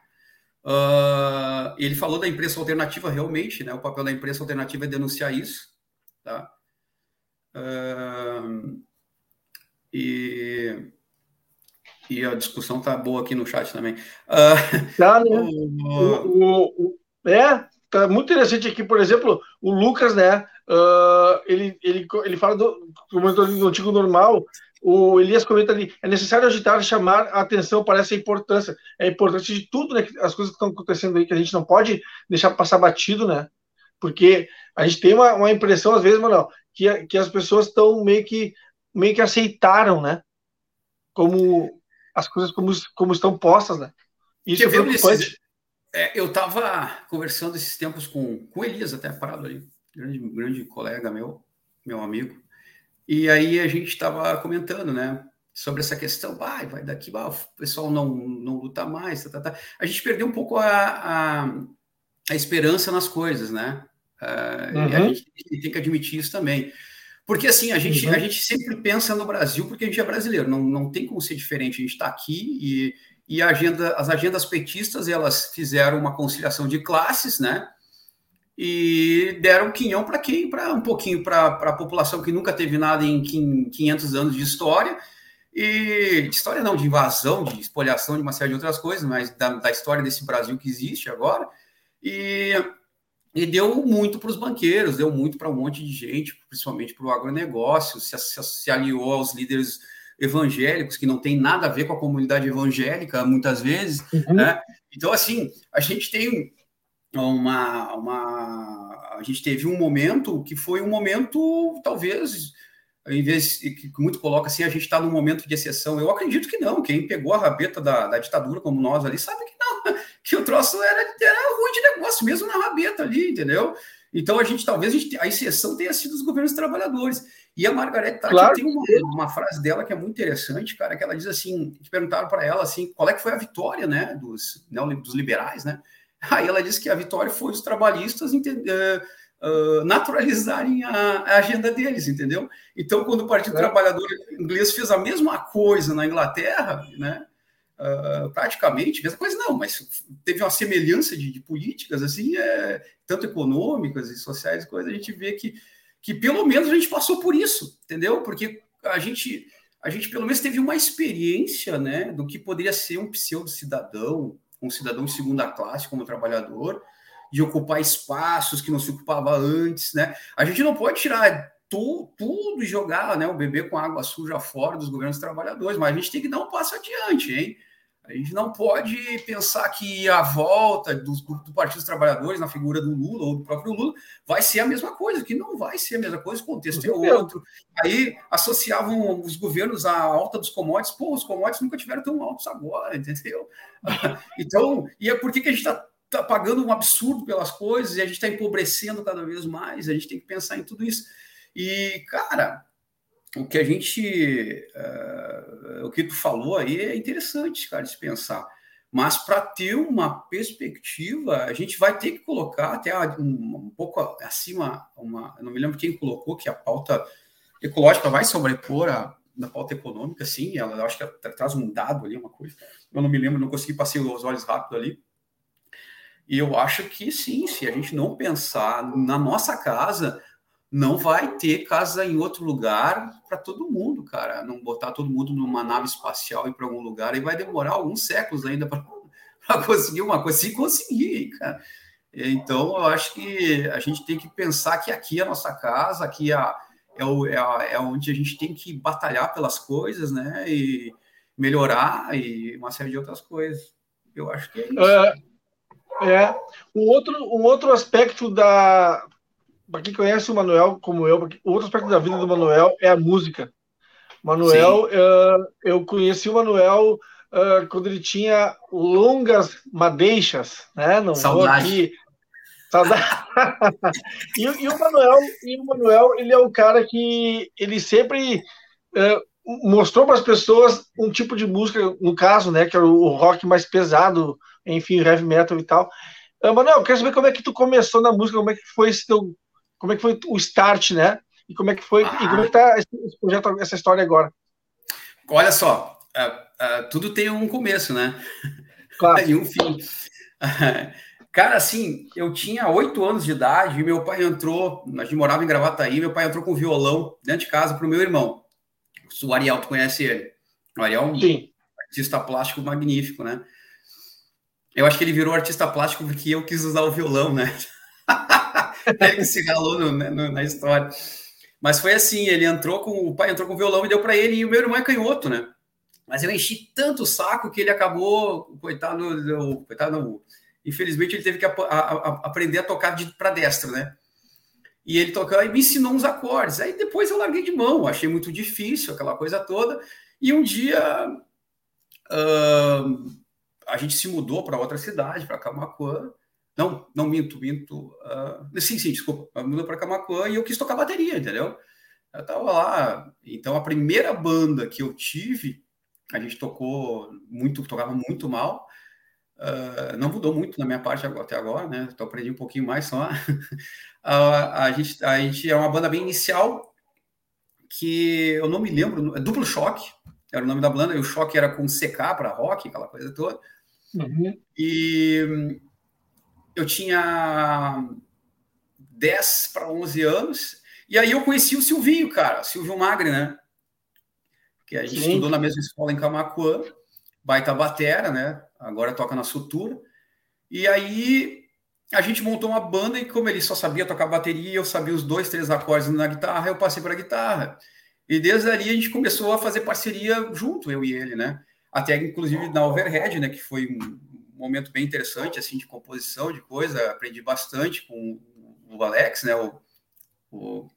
Uh, ele falou da imprensa alternativa, realmente, né? O papel da imprensa alternativa é denunciar isso. Tá? Uh, e, e a discussão tá boa aqui no chat também. Uh, tá, né? o, o, é, tá muito interessante aqui, por exemplo, o Lucas, né? Uh, ele, ele, ele fala do, do antigo normal. O Elias comenta ali: é necessário agitar chamar a atenção para essa importância. É importante de tudo, né? As coisas que estão acontecendo aí, que a gente não pode deixar passar batido, né? Porque a gente tem uma, uma impressão, às vezes, Manuel, que, que as pessoas estão meio que meio que aceitaram, né? Como as coisas como, como estão postas, né? Isso é preocupante. É, eu estava conversando esses tempos com, com o Elias, até parado ali, grande, grande colega meu, meu amigo. E aí a gente estava comentando, né? Sobre essa questão, vai, vai daqui, o pessoal não, não luta mais, tá, tá, tá. A gente perdeu um pouco a, a, a esperança nas coisas, né? Uh, uhum. E a gente tem que admitir isso também. Porque assim, a gente, uhum. a gente sempre pensa no Brasil porque a gente é brasileiro, não, não tem como ser diferente. A gente está aqui e, e agenda, as agendas petistas elas fizeram uma conciliação de classes, né? E deram quinhão para quem? Para um pouquinho para a população que nunca teve nada em 500 anos de história, e de história não, de invasão, de espoliação, de uma série de outras coisas, mas da, da história desse Brasil que existe agora. E e deu muito para os banqueiros, deu muito para um monte de gente, principalmente para o agronegócio, se, se, se, aliou aos líderes evangélicos, que não tem nada a ver com a comunidade evangélica, muitas vezes. Uhum. Né? Então, assim, a gente tem uma, uma. A gente teve um momento que foi um momento, talvez, em vez que muito coloca assim, a gente está num momento de exceção. Eu acredito que não. Quem pegou a rabeta da, da ditadura como nós ali sabe que não, que o troço era, era ruim de negócio, mesmo na rabeta ali, entendeu? Então a gente talvez a, gente, a exceção tenha sido os governos trabalhadores. E a Margaret Thatcher claro. tem uma, uma, frase dela que é muito interessante, cara, que ela diz assim, que perguntaram para ela assim, qual é que foi a vitória, né, dos, né, dos liberais, né? Aí ela disse que a vitória foi os trabalhistas uh, naturalizarem a, a, agenda deles, entendeu? Então, quando o Partido é. Trabalhador Inglês fez a mesma coisa na Inglaterra, né? Uh, praticamente, mesma coisa não, mas teve uma semelhança de, de políticas, assim, é, tanto econômicas e sociais, coisa, a gente vê que, que pelo menos a gente passou por isso, entendeu? Porque a gente, a gente pelo menos teve uma experiência, né, do que poderia ser um pseudo-cidadão, um cidadão de segunda classe como trabalhador, de ocupar espaços que não se ocupava antes, né? A gente não pode tirar tu, tudo e jogar né, o bebê com água suja fora dos governos trabalhadores, mas a gente tem que dar um passo adiante, hein? A gente não pode pensar que a volta do, do Partido dos Trabalhadores na figura do Lula ou do próprio Lula vai ser a mesma coisa, que não vai ser a mesma coisa, o contexto é outro. Aí associavam os governos à alta dos commodities, pô, os commodities nunca tiveram tão altos agora, entendeu? Então, e é por que, que a gente está tá pagando um absurdo pelas coisas e a gente está empobrecendo cada vez mais, a gente tem que pensar em tudo isso. E, cara, o que a gente. Uh, o que tu falou aí é interessante, cara, de se pensar. Mas para ter uma perspectiva, a gente vai ter que colocar até um, um pouco acima, uma, não me lembro quem colocou que a pauta ecológica vai sobrepor a da pauta econômica, sim, ela acho que ela traz um dado ali, uma coisa. Eu não me lembro, não consegui passar os olhos rápido ali. E eu acho que sim, se a gente não pensar na nossa casa, não vai ter casa em outro lugar para todo mundo, cara. Não botar todo mundo numa nave espacial e para algum lugar e vai demorar alguns séculos ainda para conseguir uma coisa, se conseguir, cara. Então, eu acho que a gente tem que pensar que aqui é a nossa casa, aqui é, é, o, é, a, é onde a gente tem que batalhar pelas coisas, né? E melhorar e uma série de outras coisas. Eu acho que é isso. É, é. Um, outro, um outro aspecto da, para quem conhece o Manuel como eu, outro aspecto da vida do Manuel é a música. Manuel, uh, eu conheci o Manuel uh, quando ele tinha longas madeixas, né? Não Saudade. vou aqui. Saudade. e, e, o Manuel, e o Manuel, ele é um cara que ele sempre uh, mostrou para as pessoas um tipo de música, no caso, né, que é o, rock mais pesado, enfim, heavy metal e tal. Manuel, eu quero saber como é que tu começou na música, como é que foi esse teu como é que foi o start, né? E como é que foi, ah. e como é que tá esse projeto, essa história agora? Olha só, uh, uh, tudo tem um começo, né? Claro. e um fim. Cara, assim, eu tinha oito anos de idade e meu pai entrou, a gente morava em Gravataí, meu pai entrou com violão dentro de casa para o meu irmão. O Ariel, tu conhece ele? O Ariel é um Sim. artista plástico magnífico, né? Eu acho que ele virou artista plástico porque eu quis usar o violão, né? que se ralou no, né, no, na história. Mas foi assim, ele entrou com o pai entrou com o violão e deu para ele e o meu irmão é canhoto, né? Mas eu enchi tanto o saco que ele acabou, coitado, coitado, infelizmente ele teve que a, a, a aprender a tocar de para destra, né? E ele tocou e me ensinou uns acordes. Aí depois eu larguei de mão, achei muito difícil aquela coisa toda. E um dia uh, a gente se mudou para outra cidade, para Camacuã, não, não minto, minto. Uh, sim, sim, desculpa. Mudou para Camacuã e eu quis tocar bateria, entendeu? Eu tava lá. Então a primeira banda que eu tive, a gente tocou muito, tocava muito mal. Uh, não mudou muito na minha parte até agora, né? Estou aprendendo um pouquinho mais só. uh, a, gente, a gente é uma banda bem inicial que eu não me lembro, é Duplo Choque, era o nome da banda, e o choque era com CK para rock, aquela coisa toda. Uhum. E eu tinha 10 para 11 anos, e aí eu conheci o Silvinho, cara, Silvio Magre, né? Que a gente Sim. estudou na mesma escola em Camacuã, baita batera, né? Agora toca na Sutura. E aí a gente montou uma banda e como ele só sabia tocar bateria, eu sabia os dois, três acordes na guitarra, eu passei para a guitarra. E desde ali a gente começou a fazer parceria junto, eu e ele, né? Até inclusive na Overhead, né? Que foi um, momento bem interessante, assim, de composição, de coisa. Aprendi bastante com o Alex, né? O, o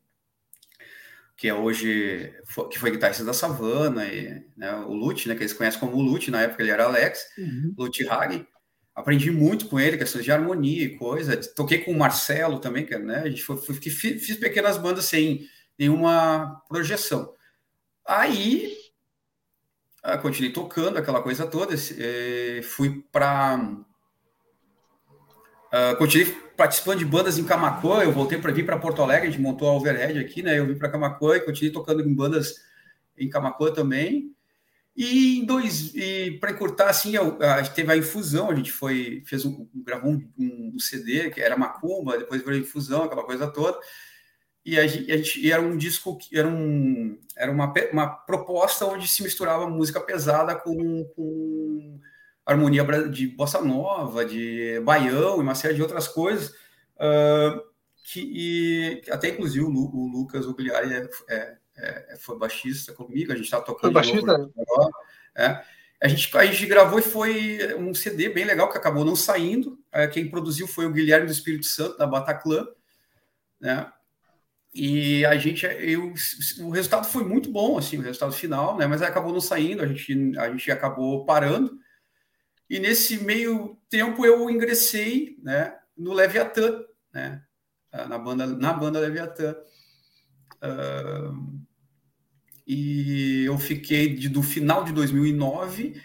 que é hoje, que foi guitarrista da Savana, e, né, o Lute, né, que eles conhecem como Lute, na época ele era Alex, uhum. Lute Hagen. Aprendi muito com ele, questões de harmonia e coisa. Toquei com o Marcelo também, que, né, a gente foi, foi, fiz, fiz pequenas bandas sem nenhuma projeção. Aí ah, continuei tocando aquela coisa toda, eh, fui para. Uh, ah, continuei participando de bandas em Camacuã, eu voltei para vir para Porto Alegre, a gente montou a Overhead aqui, né? Eu vim para Camacuã e continuei tocando em bandas em Camacuã também. E dois, e para encurtar, assim, a, gente teve a infusão, a gente foi, fez um, gravou um, um, CD que era macumba, depois a infusão, aquela coisa toda. E a gente, e era um disco que era um era uma, uma proposta onde se misturava música pesada com, com harmonia de bossa nova, de baião e uma série de outras coisas. Uh, que e, até inclusive o, o Lucas Ogliari é, é é, foi baixista comigo, a gente estava tocando. É. A gente, a gente gravou e foi um CD bem legal que acabou não saindo. É, quem produziu foi o Guilherme do Espírito Santo, da Bataclan. Né? E a gente, eu, o resultado foi muito bom, assim, o resultado final, né? Mas acabou não saindo, a gente, a gente acabou parando. E nesse meio tempo eu ingressei, né, no Leviatã, né, na banda, na banda Leviatã. Uh, e eu fiquei de, do final de 2009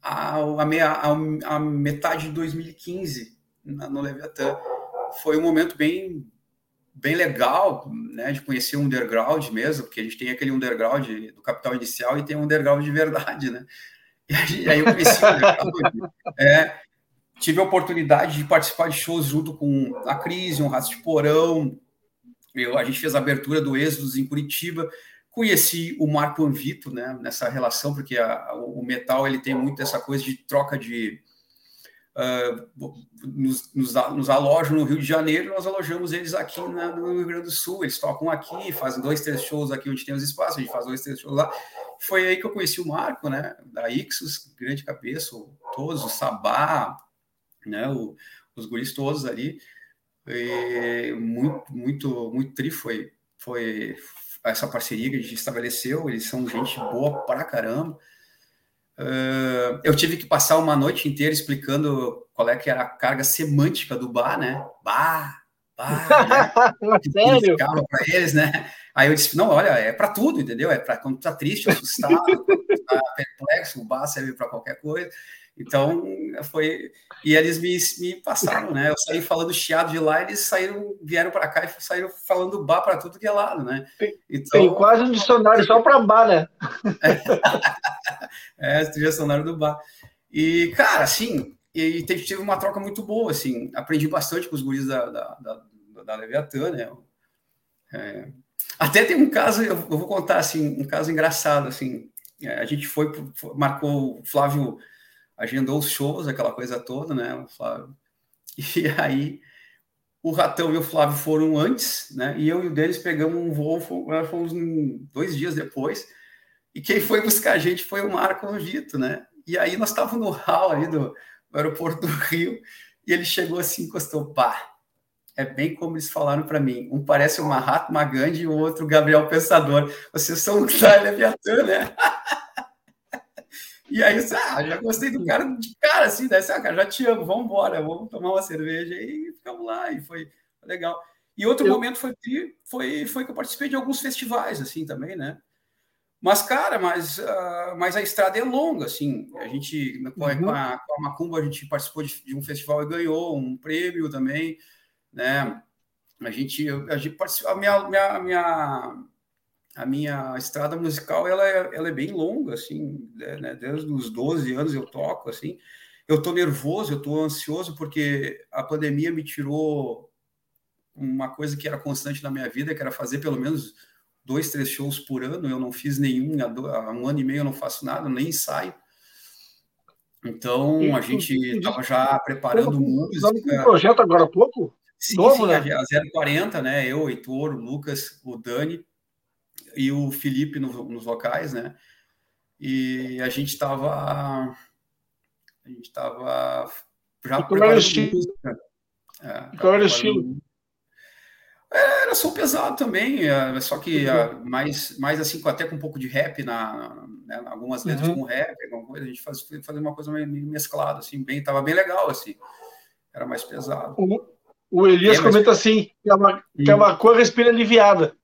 a, a, meia, a, a metade de 2015 na, no Leviatã. Foi um momento bem, bem legal, né, de conhecer o underground mesmo, porque a gente tem aquele underground do capital inicial e tem um underground de verdade, né? E aí eu conheci o underground. É, tive a oportunidade de participar de shows junto com a Crise, um Rato de Porão, eu, a gente fez a abertura do Êxodos em Curitiba, conheci o Marco Anvito né, nessa relação, porque a, o metal ele tem muito essa coisa de troca de. Uh, nos, nos, nos, alojam no Rio de Janeiro, nós alojamos eles aqui na, no Rio Grande do Sul. Eles tocam aqui, fazem dois, três shows aqui onde tem os espaços, a gente faz dois, três shows lá. Foi aí que eu conheci o Marco, né, da Ixos, grande cabeça, todos, o Sabá, né, o, os guris todos ali. E muito, muito, muito tri foi, foi essa parceria que a gente estabeleceu. Eles são gente boa pra caramba. Uh, eu tive que passar uma noite inteira explicando qual é que era a carga semântica do bar, né? Bar, bar, né? Sério? para eles, né? Aí eu disse, não, olha, é para tudo, entendeu? É para quando tá triste, assustado, tá perplexo, o bar serve para qualquer coisa. Então, foi. E eles me, me passaram, né? Eu saí falando chiado de lá, eles saíram, vieram para cá e saíram falando bar para tudo que é lado, né? Então, Tem quase um dicionário só para bar, né? é, dicionário do bar. E, cara, assim, e tive uma troca muito boa, assim, aprendi bastante com os guris da, da, da, da Leviatã, né? É, até tem um caso, eu vou contar, assim, um caso engraçado, assim, é, a gente foi, marcou o Flávio agendou os shows, aquela coisa toda, né? O Flávio. E aí o Ratão e o Flávio foram antes, né? E eu e o deles pegamos um voo, fomos dois dias depois. E quem foi buscar a gente foi o Marco Vito, né? E aí nós estávamos no hall ali do, do aeroporto do Rio e ele chegou assim, encostou, pá. É bem como eles falaram para mim. Um parece o Mahatma Gandhi e o outro Gabriel Pensador. Vocês são o Leviatã, né? E aí, ah, já gostei do cara de cara, assim, daí, ah, cara, já te amo, vamos embora, vamos tomar uma cerveja e ficamos lá, e foi legal. E outro eu... momento foi, foi, foi que eu participei de alguns festivais, assim, também, né? Mas, cara, mas, uh, mas a estrada é longa, assim. A gente, com, uhum. a, com a Macumba, a gente participou de, de, um festival e ganhou um prêmio também, né? A gente, a gente participou, a minha, minha, minha a minha estrada musical ela é, ela é bem longa, assim, né, né? desde os 12 anos eu toco, assim. Eu tô nervoso, eu tô ansioso porque a pandemia me tirou uma coisa que era constante na minha vida, que era fazer pelo menos dois, três shows por ano. Eu não fiz nenhum, há um ano e meio eu não faço nada, nem ensaio. Então, a gente estava já preparando música. um projeto agora há pouco? Sim, sim, né? a 040, né? Eu, Heitor, o Lucas, o Dani e o Felipe no, nos vocais, né? E a gente estava a gente estava já qual era o estilo? É, qual era o estilo? É, era som pesado também, é, só que uhum. mais, mais assim, até com um pouco de rap, na, né, algumas letras uhum. com rap, alguma coisa, a gente faz, fazer uma coisa meio mesclada, assim, bem, tava bem legal, assim, era mais pesado. O, o Elias é, comenta assim, que é uma, que é uma cor respira aliviada.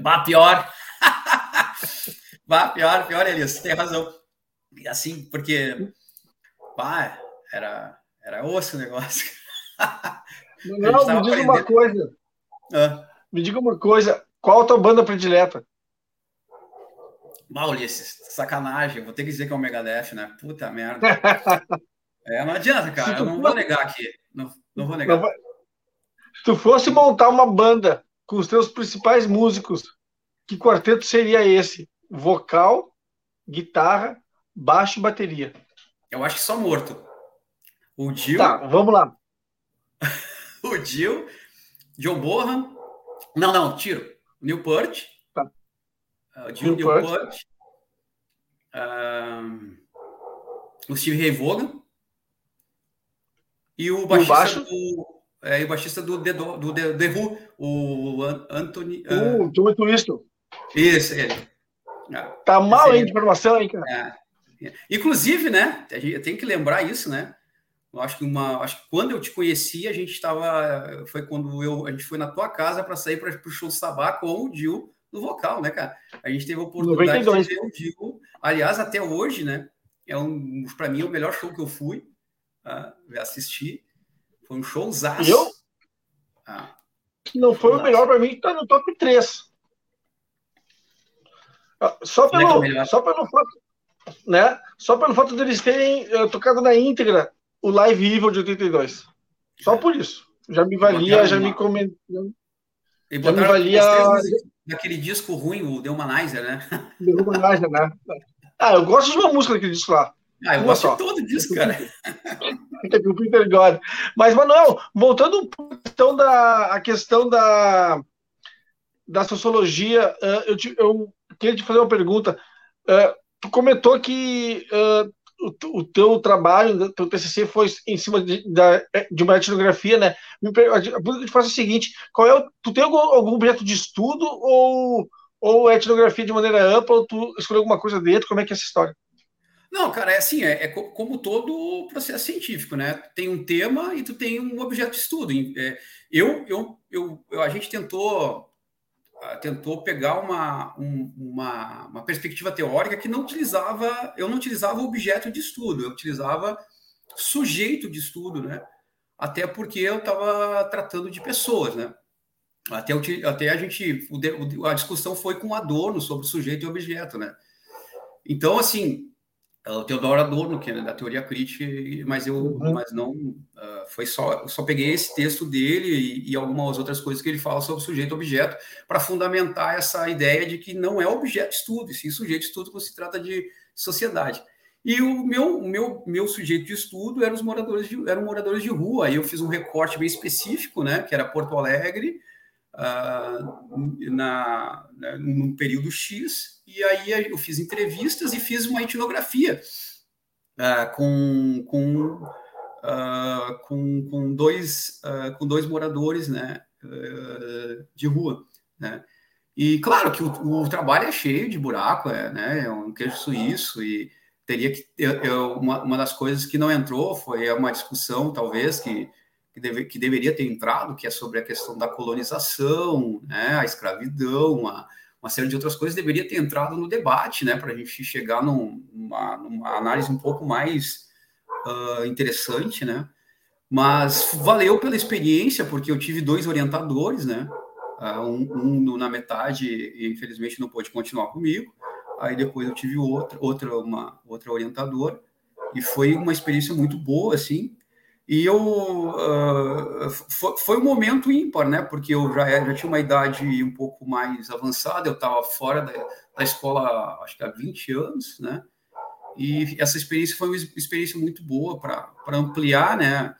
Bah, pior. bah, pior, pior, Elias, tem razão. Assim, porque bah, era, era osso o negócio. Não, me diga uma coisa. Ah. Me diga uma coisa. Qual a tua banda predileta? Mal, Ulisses, sacanagem, vou ter que dizer que é o Megadeth, né? Puta merda. é, não adianta, cara, eu não vou negar aqui. Não, não vou negar. Se tu fosse montar uma banda com os teus principais músicos, que quarteto seria esse? Vocal, guitarra, baixo e bateria. Eu acho que só morto. O Dio. Tá, vamos lá. o Dio, John Bohan. Não, não, tiro. Neil Peart. Tá. Uh, Dio, Neil Peart. Uh, o Steve Vaughan. E o baixista, do, é, o baixista do, The, do The, The Who, o Anthony. Uh, o Tommy Twisto. Isso, ele. Ah, tá mal aí de informação, hein, cara? É. Inclusive, né? Eu tenho que lembrar isso, né? Eu acho que uma, acho que quando eu te conheci, a gente estava, foi quando eu, a gente foi na tua casa para sair para o show do Sabá com o Dil no vocal, né, cara? A gente teve a oportunidade 92. de ver o Dil. Aliás, até hoje, né? É um, para mim, é o melhor show que eu fui uh, assistir. Foi um showzaço. Eu? Ah, não foi o melhor para mim, tá no top 3. Ah, só é pelo, é só pelo fato, né? Só pelo fato deles terem uh, tocado na íntegra o Live Evil de 82. Só é. por isso. Já me valia, já me comentou. Já me valia. Daquele disco ruim, o The Humanizer, né? The Humanizer, né? Ah, eu gosto de uma música daquele disco lá. Ah, eu uma gosto só. de todo disco, cara. o Peter God. Mas, Manuel, voltando à questão da, a questão da, da sociologia, uh, eu, te, eu queria te fazer uma pergunta. Uh, tu comentou que uh, o, o teu trabalho, o teu TCC foi em cima de, de uma etnografia, né? Me, a pergunta que eu te faço é a seguinte: qual é o, tu tem algum, algum objeto de estudo ou, ou etnografia de maneira ampla, ou tu escolheu alguma coisa dentro? Como é que é essa história? Não, cara, é assim, é, é como todo processo científico, né? Tem um tema e tu tem um objeto de estudo. É, eu, eu, eu, a gente tentou tentou pegar uma, um, uma, uma, perspectiva teórica que não utilizava, eu não utilizava objeto de estudo, eu utilizava sujeito de estudo, né? Até porque eu estava tratando de pessoas, né? Até, até a gente, a discussão foi com Adorno sobre sujeito e objeto, né? Então, assim, o Teodoro Adorno, que é da teoria crítica, mas eu uhum. mas não uh, foi só eu só peguei esse texto dele e, e algumas outras coisas que ele fala sobre sujeito objeto para fundamentar essa ideia de que não é objeto de estudo, sim sujeito de estudo quando se trata de sociedade. E o meu, meu, meu sujeito de estudo eram os moradores de, eram moradores de rua. Aí eu fiz um recorte bem específico, né, que era Porto Alegre, uh, na, na, num período X, e aí eu fiz entrevistas e fiz uma etnografia uh, com, com, uh, com, com, dois, com dois moradores né, de rua. Né? E claro que o, o, trabalho é cheio de buraco, é, né, é um queijo suíço e teria que eu, eu, uma, uma das coisas que não entrou foi uma discussão talvez que que, deve, que deveria ter entrado, que é sobre a questão da colonização, né, a escravidão, a, uma série de outras coisas, deveria ter entrado no debate, né, para a gente chegar num, numa, numa, análise um pouco mais uh, interessante, né, mas valeu pela experiência, porque eu tive dois orientadores, né, uh, um, um, na metade, infelizmente não pôde continuar comigo, aí depois eu tive outro, outra, uma, outra orientadora, e foi uma experiência muito boa, assim, e eu uh, foi, foi, um momento ímpar, né? Porque eu já, já tinha uma idade um pouco mais avançada, eu estava fora da, da, escola, acho que há 20 anos, né? E essa experiência foi uma experiência muito boa para ampliar, né?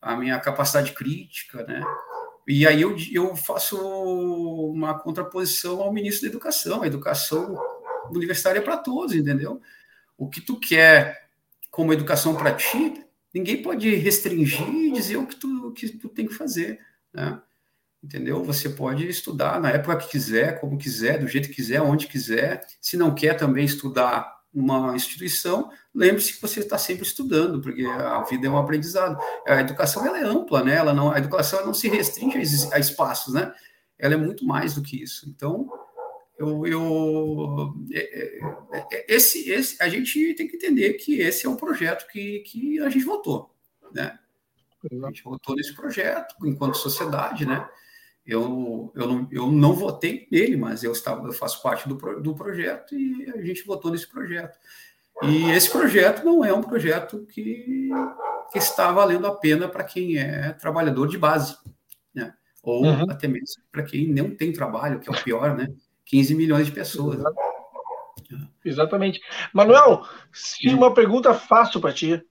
A minha capacidade crítica, né? E aí eu, eu faço uma contraposição ao ministro da Educação. A educação universitária é para todos, entendeu? O que tu quer como educação para ti, ninguém pode restringir e dizer o que tu, que tu tem que fazer, né? Entendeu? Você pode estudar na época que quiser, como quiser, do jeito que quiser, onde quiser. Se não quer também estudar uma instituição, lembre-se que você está sempre estudando, porque a vida é um aprendizado. A educação ela é ampla, né? Ela não, a educação não se restringe a espaços, né? Ela é muito mais do que isso. Então, eu, eu é, é, é, esse, esse, a gente tem que entender que esse é um projeto que, que a gente votou, né? A gente votou nesse projeto enquanto sociedade, né? Eu, eu, não, eu não votei nele, mas eu, estava, eu faço parte do, do projeto e a gente votou nesse projeto. E esse projeto não é um projeto que, que está valendo a pena para quem é trabalhador de base, né? ou uhum. até mesmo para quem não tem trabalho, que é o pior, né? 15 milhões de pessoas. Exatamente. Manuel, se uma pergunta fácil para ti,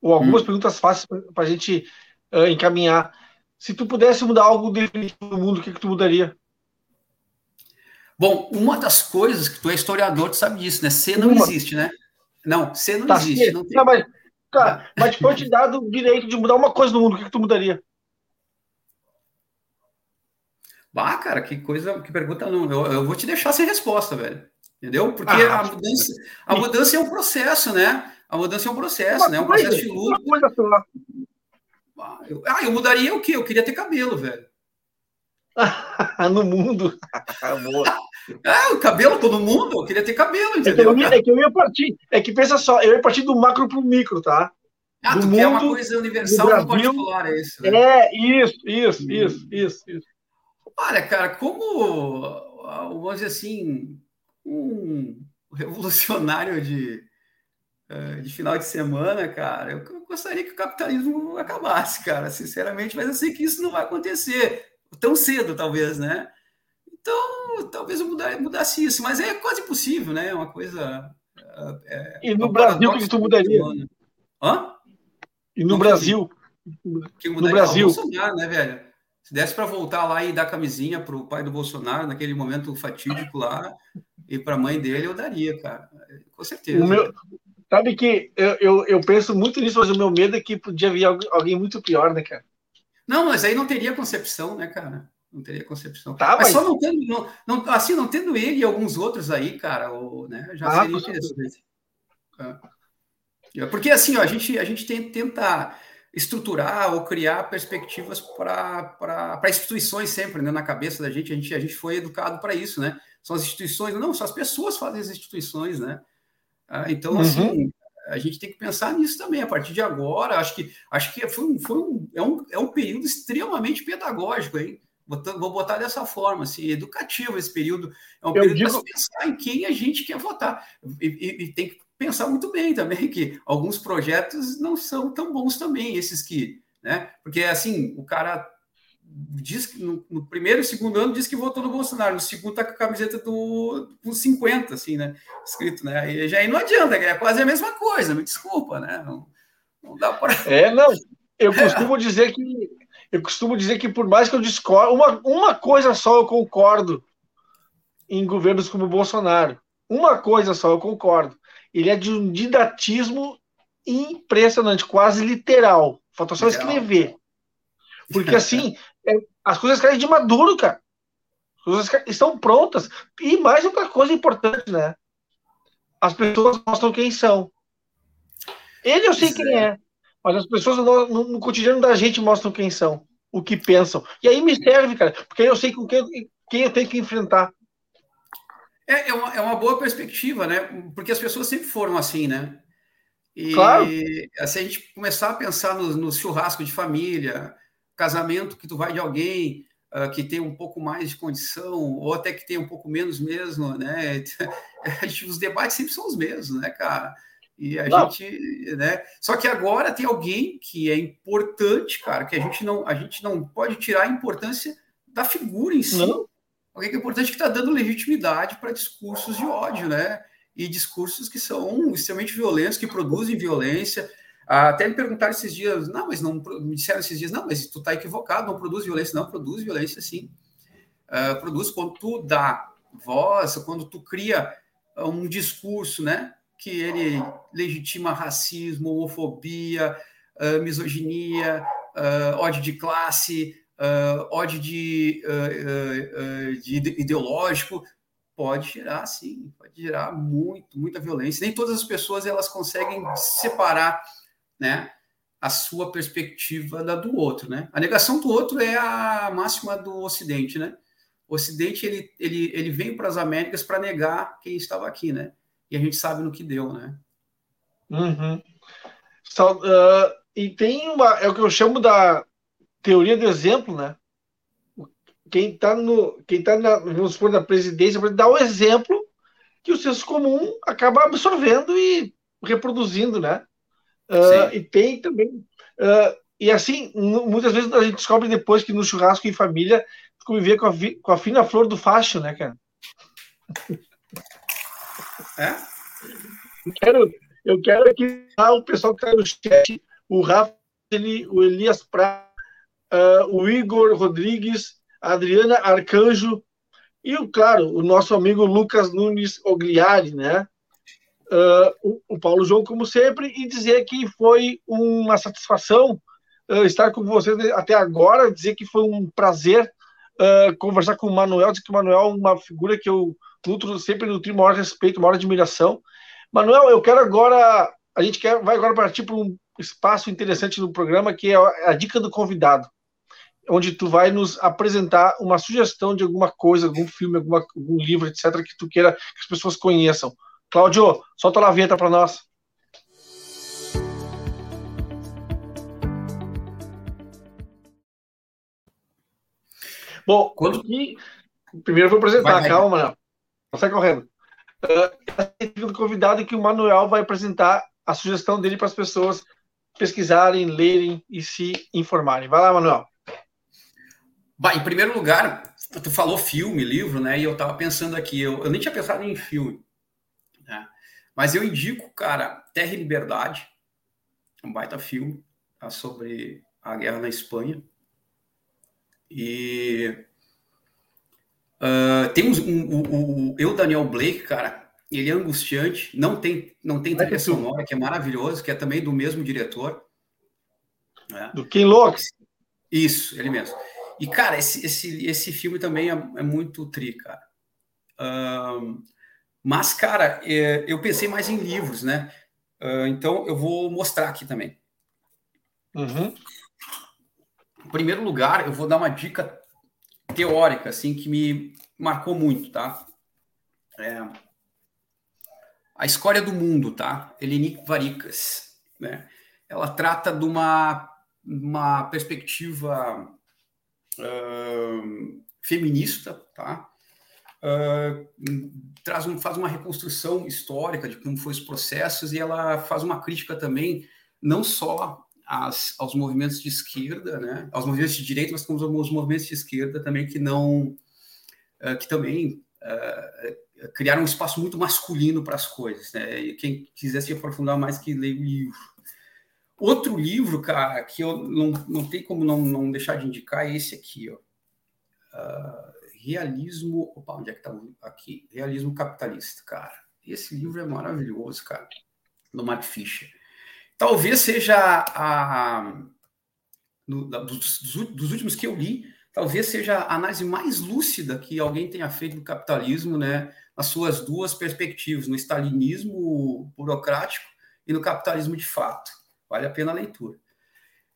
ou algumas hum. perguntas fáceis para a gente uh, encaminhar. Se tu pudesse mudar algo no mundo, o que, que tu mudaria? Bom, uma das coisas que tu é historiador, tu sabe disso, né? C não uma. existe, né? Não, C não tá, existe. Não tem... não, mas, cara, mas foi te dado o direito de mudar uma coisa no mundo, o que, que tu mudaria? Bah, cara, que coisa, que pergunta. Não, eu, eu vou te deixar sem resposta, velho. Entendeu? Porque ah, a, mudança, a mudança é um processo, né? A mudança é um processo, né? É um processo de luta. Ah, eu, ah, eu mudaria o quê? Eu queria ter cabelo, velho. no mundo. ah, o cabelo todo mundo, eu queria ter cabelo, entendeu? É que, eu, é que eu ia partir, é que pensa só, eu ia partir do macro pro micro, tá? Ah, do tu mundo, quer uma coisa universal no particular, é isso? Né? É, isso, isso, isso, isso, isso. Olha, cara, como, vamos dizer assim, um revolucionário de, eh, de final de semana, cara, eu gostaria que o capitalismo acabasse, cara, sinceramente, mas eu sei que isso não vai acontecer tão cedo, talvez, né? Então, talvez eu mudasse isso, mas é quase impossível, né? É uma coisa. É, e no Brasil, o que tu mudaria? Hã? E no Brasil? Que mudaria? No Brasil. O Bolsonaro, né, velho? Se desse para voltar lá e dar camisinha para o pai do Bolsonaro, naquele momento fatídico lá, e para a mãe dele, eu daria, cara. Com certeza. Meu, Sabe que eu, eu, eu, penso muito nisso, mas o meu medo é que podia vir alguém muito pior, né, cara? Não, mas aí não teria concepção, né, cara? Não teria concepção. Tá, mas, mas... só não tendo, não, não, assim, não tendo ele e alguns outros aí, cara, ou, né, já ah, seria interessante. É. Porque assim, ó, a gente, a gente tem, tenta estruturar ou criar perspectivas para instituições sempre, né, na cabeça da gente. A gente, a gente foi educado para isso, né? São as instituições, não, são as pessoas fazem as instituições, né? Ah, então, uhum. assim, a gente tem que pensar nisso também. A partir de agora, acho que acho que foi um, foi um, é, um, é um período extremamente pedagógico, hein? vou botar dessa forma, assim, educativo esse período. É um Eu período digo... para pensar em quem a gente quer votar. E, e, e, tem que pensar muito bem também que alguns projetos não são tão bons também, esses que, né? Porque assim, o cara diz que no, no, primeiro e segundo ano diz que votou no Bolsonaro, no segundo tá com a camiseta do, do 50, assim, né? Escrito, né? E já aí não adianta, é quase a mesma coisa, me desculpa, né? Não, não dá para. É, não. Eu costumo dizer que eu costumo dizer que por mais que eu discordo, uma, uma coisa só eu concordo em governos como o Bolsonaro. Uma coisa só eu concordo. Ele é de um didatismo impressionante, quase literal. Falta só escrever. Porque assim, é, as coisas caem de maduro, cara. As coisas estão prontas. E mais outra coisa importante, né? As pessoas mostram quem são. Ele eu sei quem é. Mas as pessoas no, no, no, cotidiano da gente mostram quem são, o que pensam. E aí me serve, cara, porque aí eu sei com quem, quem eu tenho que enfrentar. É, é, uma, é uma boa perspectiva, né? Porque as pessoas sempre foram assim, né? E claro. se a gente começar a pensar no, no churrasco de família, casamento que tu vai de alguém uh, que tem um pouco mais de condição, ou até que tem um pouco menos mesmo, né? Os debates sempre são os mesmos, né, cara? E a não. gente, né? Só que agora tem alguém que é importante, cara, que a gente não, a gente não pode tirar a importância da figura em si. Não. Alguém que é importante que está dando legitimidade para discursos de ódio, né? E discursos que são extremamente violentos, que produzem violência, até me perguntaram esses dias, não, mas não me disseram esses dias, não, mas tu está equivocado, não produz violência, não, produz violência sim. Uh, produz quando tu dá voz, quando tu cria um discurso, né, que ele legitima racismo, homofobia, uh, misoginia, uh, ódio de classe, ódio de, de ideológico, pode gerar, sim, pode gerar muito, muita violência. Nem todas as pessoas elas conseguem separar né, a sua perspectiva da do outro, né? A negação do outro é a máxima do Ocidente, né? O Ocidente ele, ele, ele veio para as Américas para negar quem estava aqui, né? E a gente sabe no que deu, né? Uhum. So, uh, e tem uma, é o que eu chamo da teoria do exemplo, né? quem está no, quem tá na, vamos supor, na presidência, dar o exemplo que o senso comum acaba absorvendo e reproduzindo, né? Uh, e tem também. Uh, e assim, muitas vezes a gente descobre depois que no churrasco em família conviver com a, com a fina flor do facho, né, cara? É? Eu quero, eu quero que o pessoal que está no chat, o Rafa, ele, o Elias Pra, uh, o Igor Rodrigues, a Adriana Arcanjo e, claro, o nosso amigo Lucas Nunes Ogliari, né? Uh, o, o, Paulo João, como sempre, e dizer que foi uma satisfação uh, estar com vocês até agora, dizer que foi um prazer conversar com o Manuel, dizer que o Manuel é uma figura que eu nutro, sempre nutri maior respeito, maior admiração. Manuel, eu quero agora, a gente quer, vai agora partir para um espaço interessante no programa, que é a dica do convidado onde tu vai nos apresentar uma sugestão de alguma coisa, algum filme, alguma, algum livro, etc., que tu queira que as pessoas conheçam. Cláudio, solta a vinheta para nós. Bom, quando que. Primeiro eu vou apresentar, vai, vai. calma, Manuel. Não sai correndo. Uh, do convidado que o Manuel vai apresentar a sugestão dele para as pessoas pesquisarem, lerem e se informarem. Vai lá, Manuel. Bah, em primeiro lugar, tu falou filme, livro, né? E eu tava pensando aqui, eu, eu nem tinha pensado em filme, né? Mas eu indico, cara, Terra e Liberdade, um baita filme tá? sobre a guerra na Espanha. E uh, tem um, um, um, eu, Daniel Blake, cara, ele é angustiante, não tem, não tem trilha sonora, que é maravilhoso, que é também do mesmo diretor. Né? Do Ken Loach. Isso, ele mesmo. E, cara, esse, esse, esse filme também é, é muito tri, cara. Mas, cara, é, eu pensei mais em livros, né? Uh, então, eu vou mostrar aqui também. Uhum. Em primeiro lugar, eu vou dar uma dica teórica, assim, que me marcou muito, tá? É, a Escória do Mundo, tá? Elenique Varicas, né? Ela trata de uma, uma perspectiva feminista, tá? Uh, traz um, faz uma reconstrução histórica de como foram os processos e ela faz uma crítica também não só às, aos movimentos de esquerda, né, aos movimentos de direita, mas como aos movimentos de esquerda também que não, uh, que também uh, criaram um espaço muito masculino para as coisas, né? E quem quiser se aprofundar mais que leia o livro. Outro livro, cara, que eu não, não tem como não, não deixar de indicar é esse aqui, ó. Uh, realismo. Opa, onde é que tá aqui? Realismo capitalista, cara. Esse livro é maravilhoso, cara. Do Mark Fisher. Talvez seja a. Dos, dos, últimos que eu li, talvez seja a análise mais lúcida que alguém tenha feito do capitalismo, né? Nas suas duas perspectivas, no stalinismo burocrático e no capitalismo de fato. Vale a pena a leitura.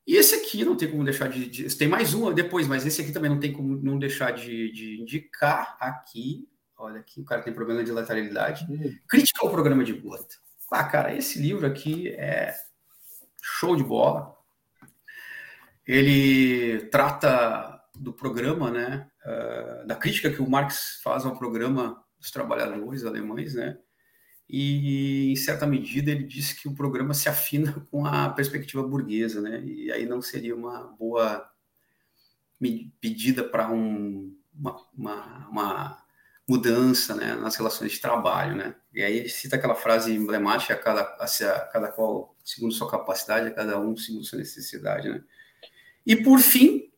E esse aqui não tem como deixar de, de, Tem mais um depois, mas esse aqui também não tem como não deixar de, de indicar aqui. Olha aqui, o cara tem problema de lateralidade. Uhum. Crítica ao programa de Gota. Ah, cara, esse livro aqui é show de bola. Ele trata do programa, né? Uh, da crítica que o Marx faz ao programa dos trabalhadores alemães, né? E em certa medida ele disse que o programa se afina com a perspectiva burguesa, né? E aí não seria uma boa pedida para um, uma, uma, uma, mudança né, nas relações de trabalho, né? E aí ele cita aquela frase emblemática, a cada, a cada qual segundo sua capacidade, a cada um segundo sua necessidade, né? E por fim,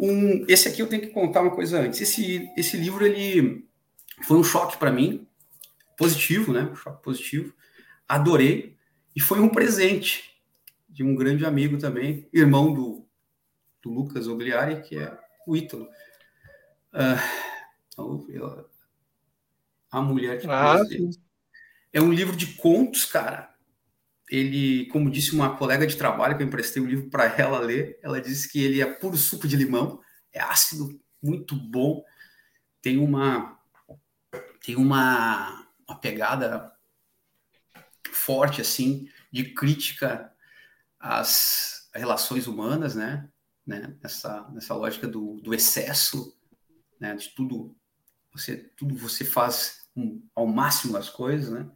um, esse aqui eu tenho que contar uma coisa antes. Esse, esse livro ele foi um choque para mim, positivo, né? Um choque positivo. Adorei. E foi um presente de um grande amigo também, irmão do, do Lucas Ogliari, que é o Ítalo. Uh, a mulher que ah, É um livro de contos, cara. Ele, como disse uma colega de trabalho que eu emprestei o um livro para ela ler, ela disse que ele é puro suco de limão, é ácido, muito bom. Tem uma tem uma uma pegada forte assim de crítica às relações humanas, né? né? Nessa, nessa lógica do, do excesso né? De tudo, você tudo você faz um, ao máximo as coisas, né?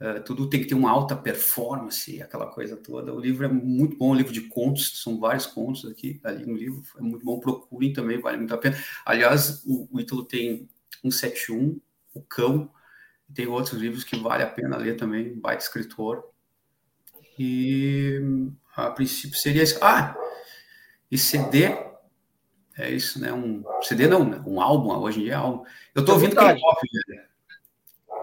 Uh, tudo tem que ter uma alta performance, aquela coisa toda. O livro é muito bom, livro de contos, são vários contos aqui ali no livro, é muito bom. Procurem também, vale muito a pena. Aliás, o, o Ítalo tem 171, O Cão, tem outros livros que vale a pena ler também, baita escritor. E a princípio seria isso. Ah, e CD, é isso, né? Um CD não, né? um álbum, hoje em dia é álbum. Eu tô é ouvindo K-pop, velho.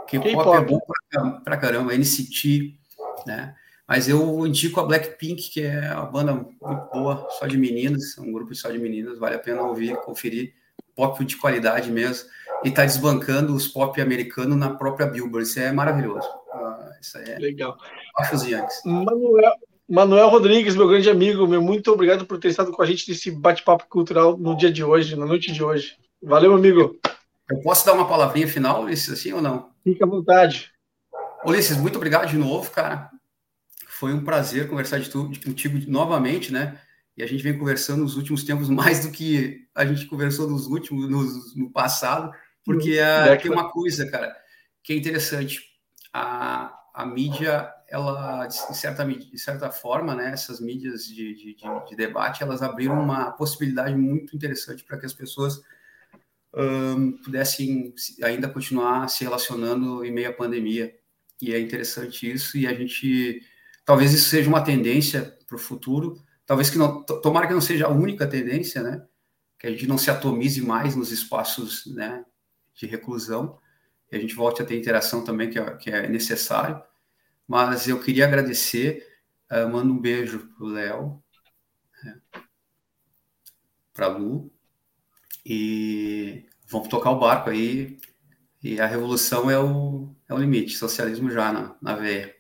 K-pop é bom pra, pra caramba, NCT, né? Mas eu indico a Blackpink, que é uma banda muito boa, só de meninas, um grupo só de meninas, vale a pena ouvir, conferir. Pop de qualidade mesmo. E tá desbancando os pop americanos na própria Billboard. Isso é maravilhoso. Uh, isso é Legal. Acho os Yankees. Manuel, Manuel Rodrigues, meu grande amigo, meu muito obrigado por ter estado com a gente nesse bate-papo cultural no dia de hoje, na noite de hoje. Valeu, amigo. Eu posso dar uma palavrinha final, Ulisses, assim ou não? Fique à vontade. Ulisses, muito obrigado de novo, cara. Foi um prazer conversar de tu, de, contigo novamente, né? E a gente vem conversando nos últimos tempos mais do que a gente conversou nos últimos, no, no passado, porque uh, tem uma coisa, cara, que é interessante. A, a mídia, ela, de certa, de certa forma, né, essas mídias de, de, de debate, elas abriram uma possibilidade muito interessante para que as pessoas um, pudessem ainda continuar se relacionando em meio à pandemia. E é interessante isso, e a gente. Talvez isso seja uma tendência para o futuro, talvez que não. Tomara que não seja a única tendência, né? Que a gente não se atomize mais nos espaços né, de reclusão, e a gente volte a ter interação também, que é, que é necessário. Mas eu queria agradecer, uh, mando um beijo para o Léo, né, para Lu, e vamos tocar o barco aí. E a revolução é o, é o limite, socialismo já na, na veia.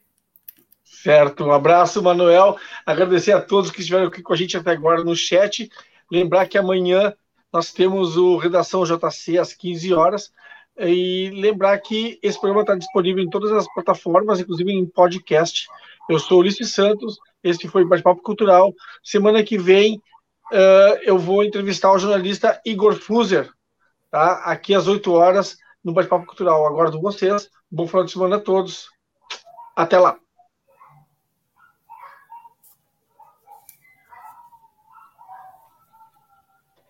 Certo, um abraço, Manuel. Agradecer a todos que estiveram aqui com a gente até agora no chat. Lembrar que amanhã nós temos o Redação JC às 15 horas. E lembrar que esse programa está disponível em todas as plataformas, inclusive em podcast. Eu sou Ulisses Santos, esse foi o Bate-Papo Cultural. Semana que vem uh, eu vou entrevistar o jornalista Igor Fuser, tá? aqui às 8 horas, no Bate-Papo Cultural. Aguardo vocês. Bom final de semana a todos. Até lá.